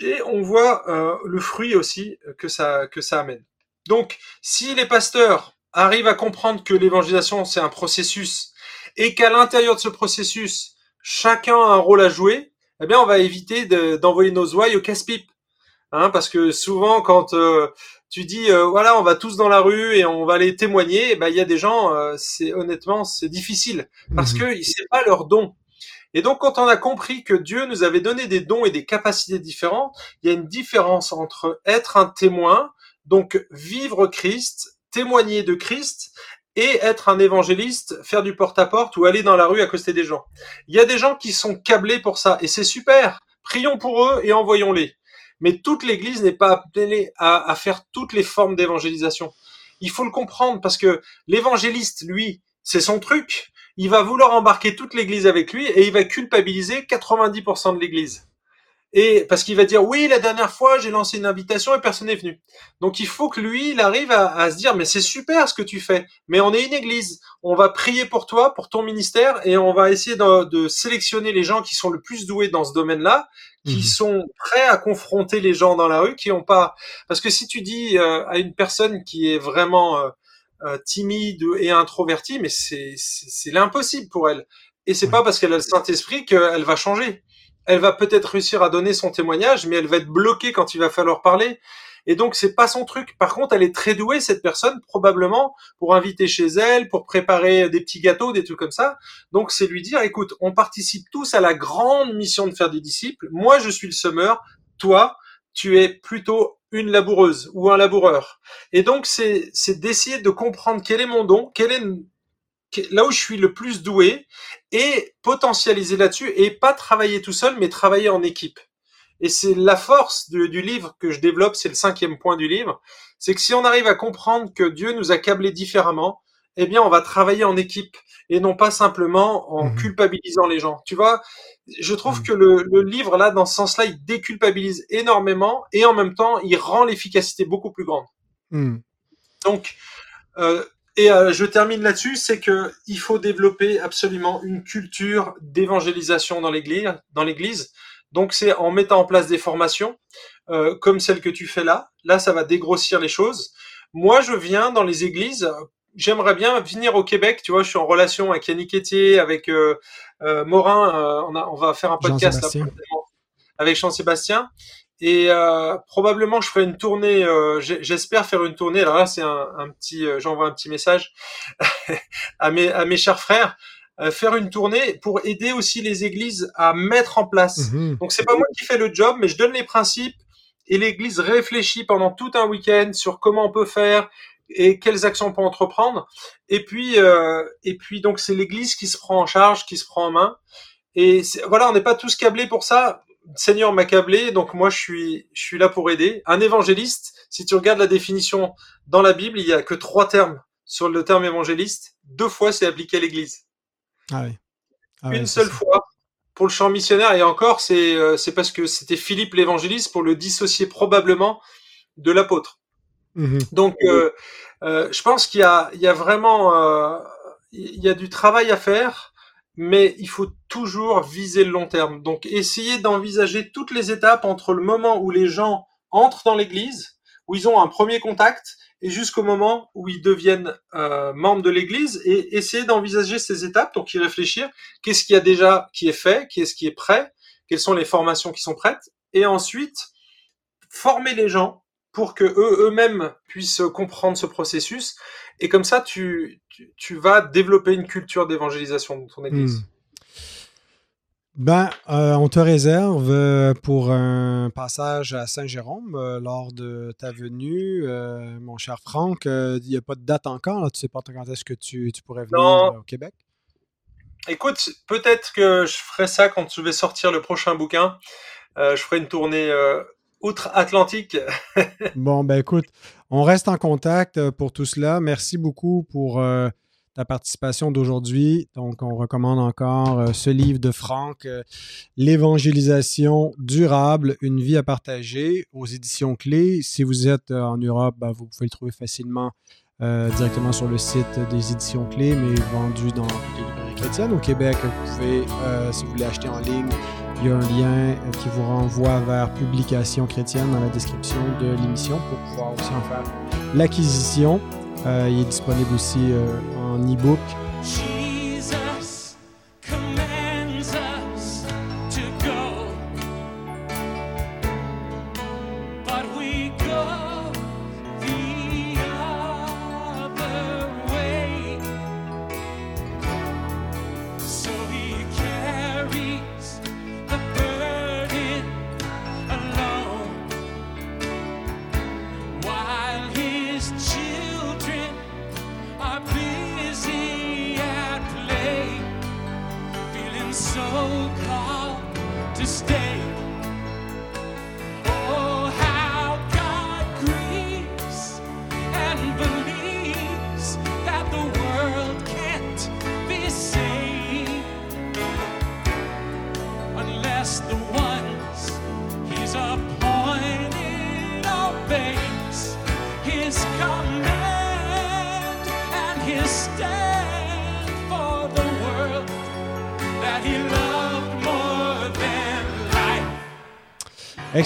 et on voit euh, le fruit aussi que ça, que ça amène. Donc, si les pasteurs arrivent à comprendre que l'évangélisation, c'est un processus, et qu'à l'intérieur de ce processus, chacun a un rôle à jouer, eh bien, on va éviter d'envoyer nos ouailles au casse-pipe. Hein, parce que souvent, quand euh, tu dis, euh, voilà, on va tous dans la rue et on va aller témoigner, eh ben, il y a des gens, c'est honnêtement, c'est difficile, parce mmh. que c'est pas leur don. Et donc, quand on a compris que Dieu nous avait donné des dons et des capacités différentes, il y a une différence entre être un témoin, donc vivre Christ, témoigner de Christ, et être un évangéliste, faire du porte-à-porte ou aller dans la rue à côté des gens. Il y a des gens qui sont câblés pour ça et c'est super. Prions pour eux et envoyons-les. Mais toute l'Église n'est pas appelée à, à faire toutes les formes d'évangélisation. Il faut le comprendre parce que l'évangéliste, lui, c'est son truc. Il va vouloir embarquer toute l'Église avec lui et il va culpabiliser 90% de l'Église. Et parce qu'il va dire oui, la dernière fois j'ai lancé une invitation et personne n'est venu. Donc il faut que lui, il arrive à, se dire mais c'est super ce que tu fais. Mais on est une église, on va prier pour toi, pour ton ministère, et on va essayer de, sélectionner les gens qui sont le plus doués dans ce domaine-là, qui mhm. sont prêts à confronter les gens dans la rue, qui ont pas. Parce que si tu dis euh, à une personne qui est vraiment euh, euh, timide et introvertie, mais c'est c'est l'impossible pour elle. Et c'est pas parce qu'elle a le Saint Esprit qu'elle va changer elle va peut-être réussir à donner son témoignage, mais elle va être bloquée quand il va falloir parler. Et donc c'est pas son truc. Par contre, elle est très douée cette personne probablement pour inviter chez elle, pour préparer des petits gâteaux, des trucs comme ça. Donc c'est lui dire écoute, on participe tous à la grande mission de faire des disciples. Moi je suis le semeur, toi tu es plutôt une laboureuse ou un laboureur. Et donc c'est d'essayer de comprendre quel est mon don, quel est là où je suis le plus doué et potentialiser là-dessus et pas travailler tout seul, mais travailler en équipe. Et c'est la force du, livre que je développe, c'est le cinquième point du livre, c'est que si on arrive à comprendre que Dieu nous a câblés différemment, eh bien, on va travailler en équipe et non pas simplement en mhm. culpabilisant les gens. Tu vois, je trouve mhm. que le, livre, là, dans ce sens-là, il déculpabilise énormément et en même temps, il rend l'efficacité beaucoup plus grande. Mhm. Donc, euh, et euh, je termine là-dessus, c'est que il faut développer absolument une culture d'évangélisation dans l'Église. Dans l'Église, donc c'est en mettant en place des formations euh, comme celle que tu fais là. Là, ça va dégrossir les choses. Moi, je viens dans les églises. J'aimerais bien venir au Québec. Tu vois, je suis en relation avec Yannick Etier, avec euh, euh Morin. Euh, on, a, on va faire un podcast là, avec Jean-Sébastien. Et probablement, je ferai une tournée. J'espère faire une tournée. Alors là, c'est un, un, petit. J'envoie un petit message à mes à mes chers frères. Faire une tournée pour aider aussi les églises à mettre en place. Mhm. Donc c'est pas moi qui fais le job, mais je donne les principes et l'église réfléchit pendant tout un week-end sur comment on peut faire et quelles actions on peut entreprendre. Et puis et puis donc c'est l'église qui se prend en charge, qui se prend en main. Et voilà, on n'est pas tous câblés pour ça. Seigneur m'a câblé, donc moi je suis, je suis là pour aider. Un évangéliste, si tu regardes la définition dans la Bible, il y a que trois termes sur le terme évangéliste. Deux fois, c'est appliqué à l'Église. Ah oui. Ah Une seule fois pour le champ missionnaire, et encore, c'est euh, c'est parce que c'était Philippe l'évangéliste pour le dissocier probablement de l'apôtre. Mhm. Donc, euh, euh, je pense qu'il y y a vraiment, euh, il y a du travail à faire mais il faut toujours viser le long terme. Donc, essayer d'envisager toutes les étapes entre le moment où les gens entrent dans l'église, où ils ont un premier contact, et jusqu'au moment où ils deviennent euh, membres de l'église, et essayer d'envisager ces étapes, donc y réfléchir, qu'est-ce qu'il y a déjà qui est fait, qu'est-ce qui est prêt, quelles sont les formations qui sont prêtes, et ensuite former les gens pour que eux eux-mêmes puissent comprendre ce processus et comme ça tu, tu, vas développer une culture d'évangélisation dans ton église. Hmm. Ben, euh, on te réserve euh, pour un passage à Saint-Jérôme euh, lors de ta venue, mon cher Franck. Il n'y a pas de date encore, là. tu sais pas quand est-ce que tu, tu pourrais venir au Québec? Écoute, peut-être que je ferai ça quand je vais sortir le prochain bouquin. je ferai une tournée outre-Atlantique. bon, ben écoute, on reste en contact euh, pour tout cela. Merci beaucoup pour euh, ta participation d'aujourd'hui. Donc, on recommande encore euh, ce livre de Franck, L'évangélisation durable, une vie à partager aux éditions clés. Si vous êtes en Europe, ben, vous pouvez le trouver facilement directement sur le site des éditions clés, mais vendu dans les librairies chrétiennes. Au Québec, vous pouvez, si vous voulez acheter en ligne, il y a un lien qui vous renvoie vers Publication chrétienne dans la description de l'émission pour pouvoir aussi en faire l'acquisition. Euh, il est disponible aussi euh, en e-book.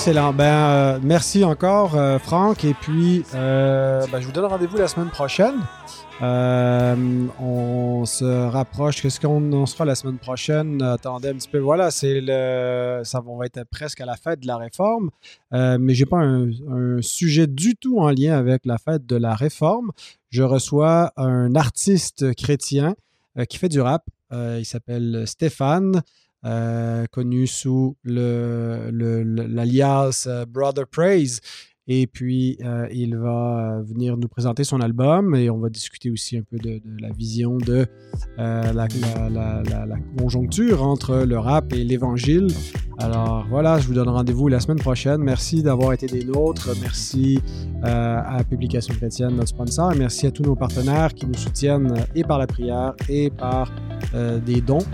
Excellent. Ben, euh, merci encore, euh, Franck. Et puis, euh, ben, je vous donne rendez-vous la semaine prochaine. On se rapproche. Qu'est-ce qu'on sera la semaine prochaine? Attendez un petit peu. Voilà, c'est le. Ça va être presque à la fête de la réforme. Mais j'ai pas un, sujet du tout en lien avec la fête de la réforme. Je reçois un artiste chrétien qui fait du rap. il s'appelle Stéphane. Connu sous l'alias le, Brother Praise. Et puis, euh, il va euh, venir nous présenter son album et on va discuter aussi un peu de, la vision de euh, la, conjoncture entre le rap et l'évangile. Alors voilà, je vous donne rendez-vous la semaine prochaine. Merci d'avoir été des nôtres. Merci à Publication Chrétienne, notre sponsor. Et merci à tous nos partenaires qui nous soutiennent et par la prière et par des dons.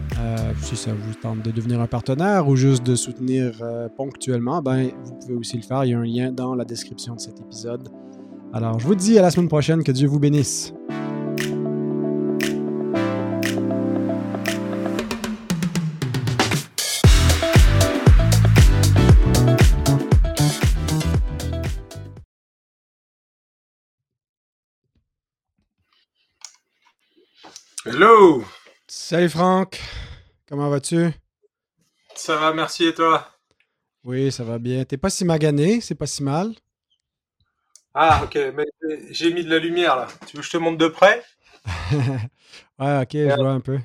si ça vous tente de devenir un partenaire ou juste de soutenir ponctuellement, ben, vous pouvez aussi le faire. Il y a un lien dans la description description de cet épisode. Alors, je vous dis à la semaine prochaine. Que Dieu vous bénisse. Hello! Salut Franck, comment vas-tu? Ça va, merci et toi? Oui, ça va bien. T'es pas si magané, c'est pas si mal. Ah, ok, mais j'ai mis de la lumière là. Tu veux que je te montre de près? Ouais, ok, je vois un peu.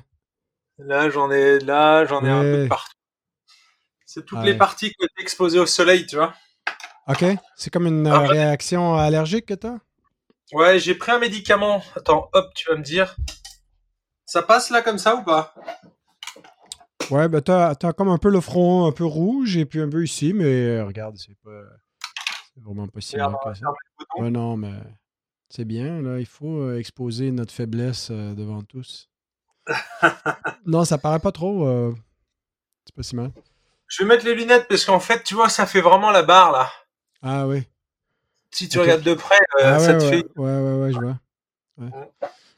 Là, j'en ai, là, j'en ai un peu de partout. C'est toutes les parties ont été exposées au soleil, tu vois. Ok, c'est comme une euh, réaction allergique que t'as? Ouais, j'ai pris un médicament. Attends, hop, tu vas me dire. Ça passe là comme ça ou pas? Ouais, bah t'as as comme un peu le front un peu rouge et puis un peu ici, mais euh, regarde, c'est pas. C'est vraiment que ça. Ouais, non, mais c'est bien, là. Il faut euh, exposer notre faiblesse euh, devant tous. non, ça paraît pas trop. Euh, c'est pas si mal. Je vais mettre les lunettes parce qu'en fait, tu vois, ça fait vraiment la barre, là. Ah oui. Si tu regardes de près, ah ça te fait. Ouais, ouais, ouais, je vois.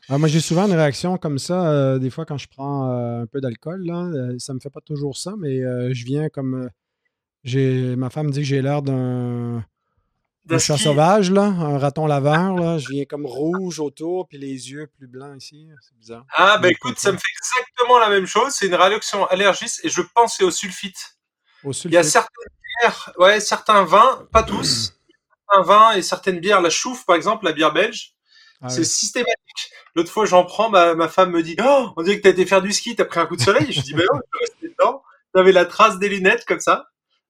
Ah, moi, j'ai souvent une réaction comme ça, des fois, quand je prends un peu d'alcool, là. ça me fait pas toujours ça, mais je viens comme. j'ai ma femme dit que j'ai l'air d'un un chat sauvage, là, un raton laveur, là. Je viens comme rouge autour, puis les yeux plus blancs ici. C'est bizarre. Ah, ben écoute, ça me fait exactement la même chose. C'est une réaction allergique et je pense au sulfite. Au sulfite. Il y a certaines bières, ouais, certains vins, pas tous, certains vins et certaines bières, la chouffe par exemple, la bière belge, ah c'est systématique. L'autre fois, j'en prends, ma, femme me dit Oh, on dirait que t'as été faire du ski, t'as pris un coup de soleil. je dis Ben non, je suis resté dedans. T'avais la trace des lunettes comme ça.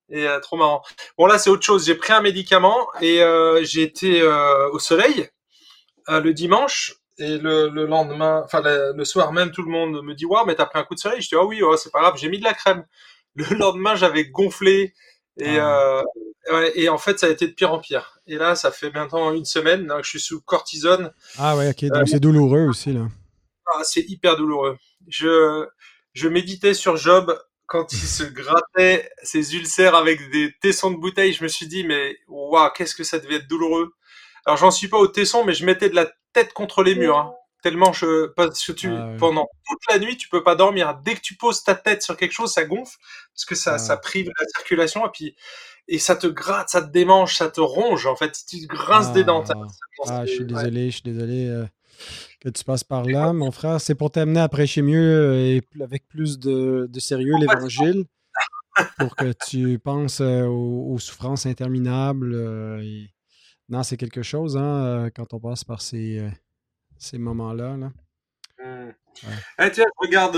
Et euh, trop marrant. Bon là c'est autre chose. J'ai pris un médicament et euh, j'ai été euh, au soleil le dimanche et le, le lendemain, enfin le, soir même, tout le monde me dit waouh mais t'as pris un coup de soleil? Je dis ah oui c'est pas grave. J'ai mis de la crème. Le lendemain j'avais gonflé et ah. et en fait ça a été de pire en pire. Et là ça fait maintenant une semaine que je suis sous cortisone. Ah ouais ok donc c'est douloureux aussi là. Ah, c'est hyper douloureux. Je je méditais sur Job quand il se grattait ses ulcères avec des tessons de bouteille, je me suis dit, mais waouh, qu'est-ce que ça devait être douloureux. Alors, j'en suis pas au tesson, mais je mettais de la tête contre les murs. Hein. tellement je, parce que tu, ah pendant toute la nuit, tu peux pas dormir. Dès que tu poses ta tête sur quelque chose, ça gonfle, parce que ça, ça prive la circulation, et puis, et ça te gratte, ça te démange, ça te ronge, en fait. Tu grinces des dents. Ah, je suis désolé, je suis désolé. Euh, que tu passes par là, mon frère. C'est pour t'amener à prêcher mieux euh, et avec plus de, sérieux l'Évangile, pour que tu penses euh, aux, souffrances interminables. Euh, non, c'est quelque chose hein, quand on passe par ces, ces moments-là. Là. Mmh. tiens, regarde,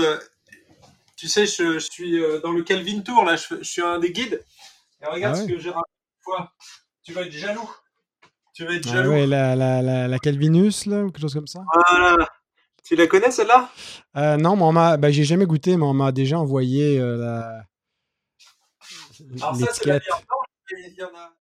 tu sais, je, suis dans le Calvin Tour, là, je, suis un des guides. Et regarde ah ce que j'ai raconté. Tu vas être jaloux. Tu vas être ah jaloux. la, la, la, la, Calvinus, là, ou quelque chose comme ça. Voilà. Tu la connais, celle-là? Euh, Non, mais on m'a... Ben, j'ai jamais goûté, mais on m'a déjà envoyé euh, la... l'étiquette.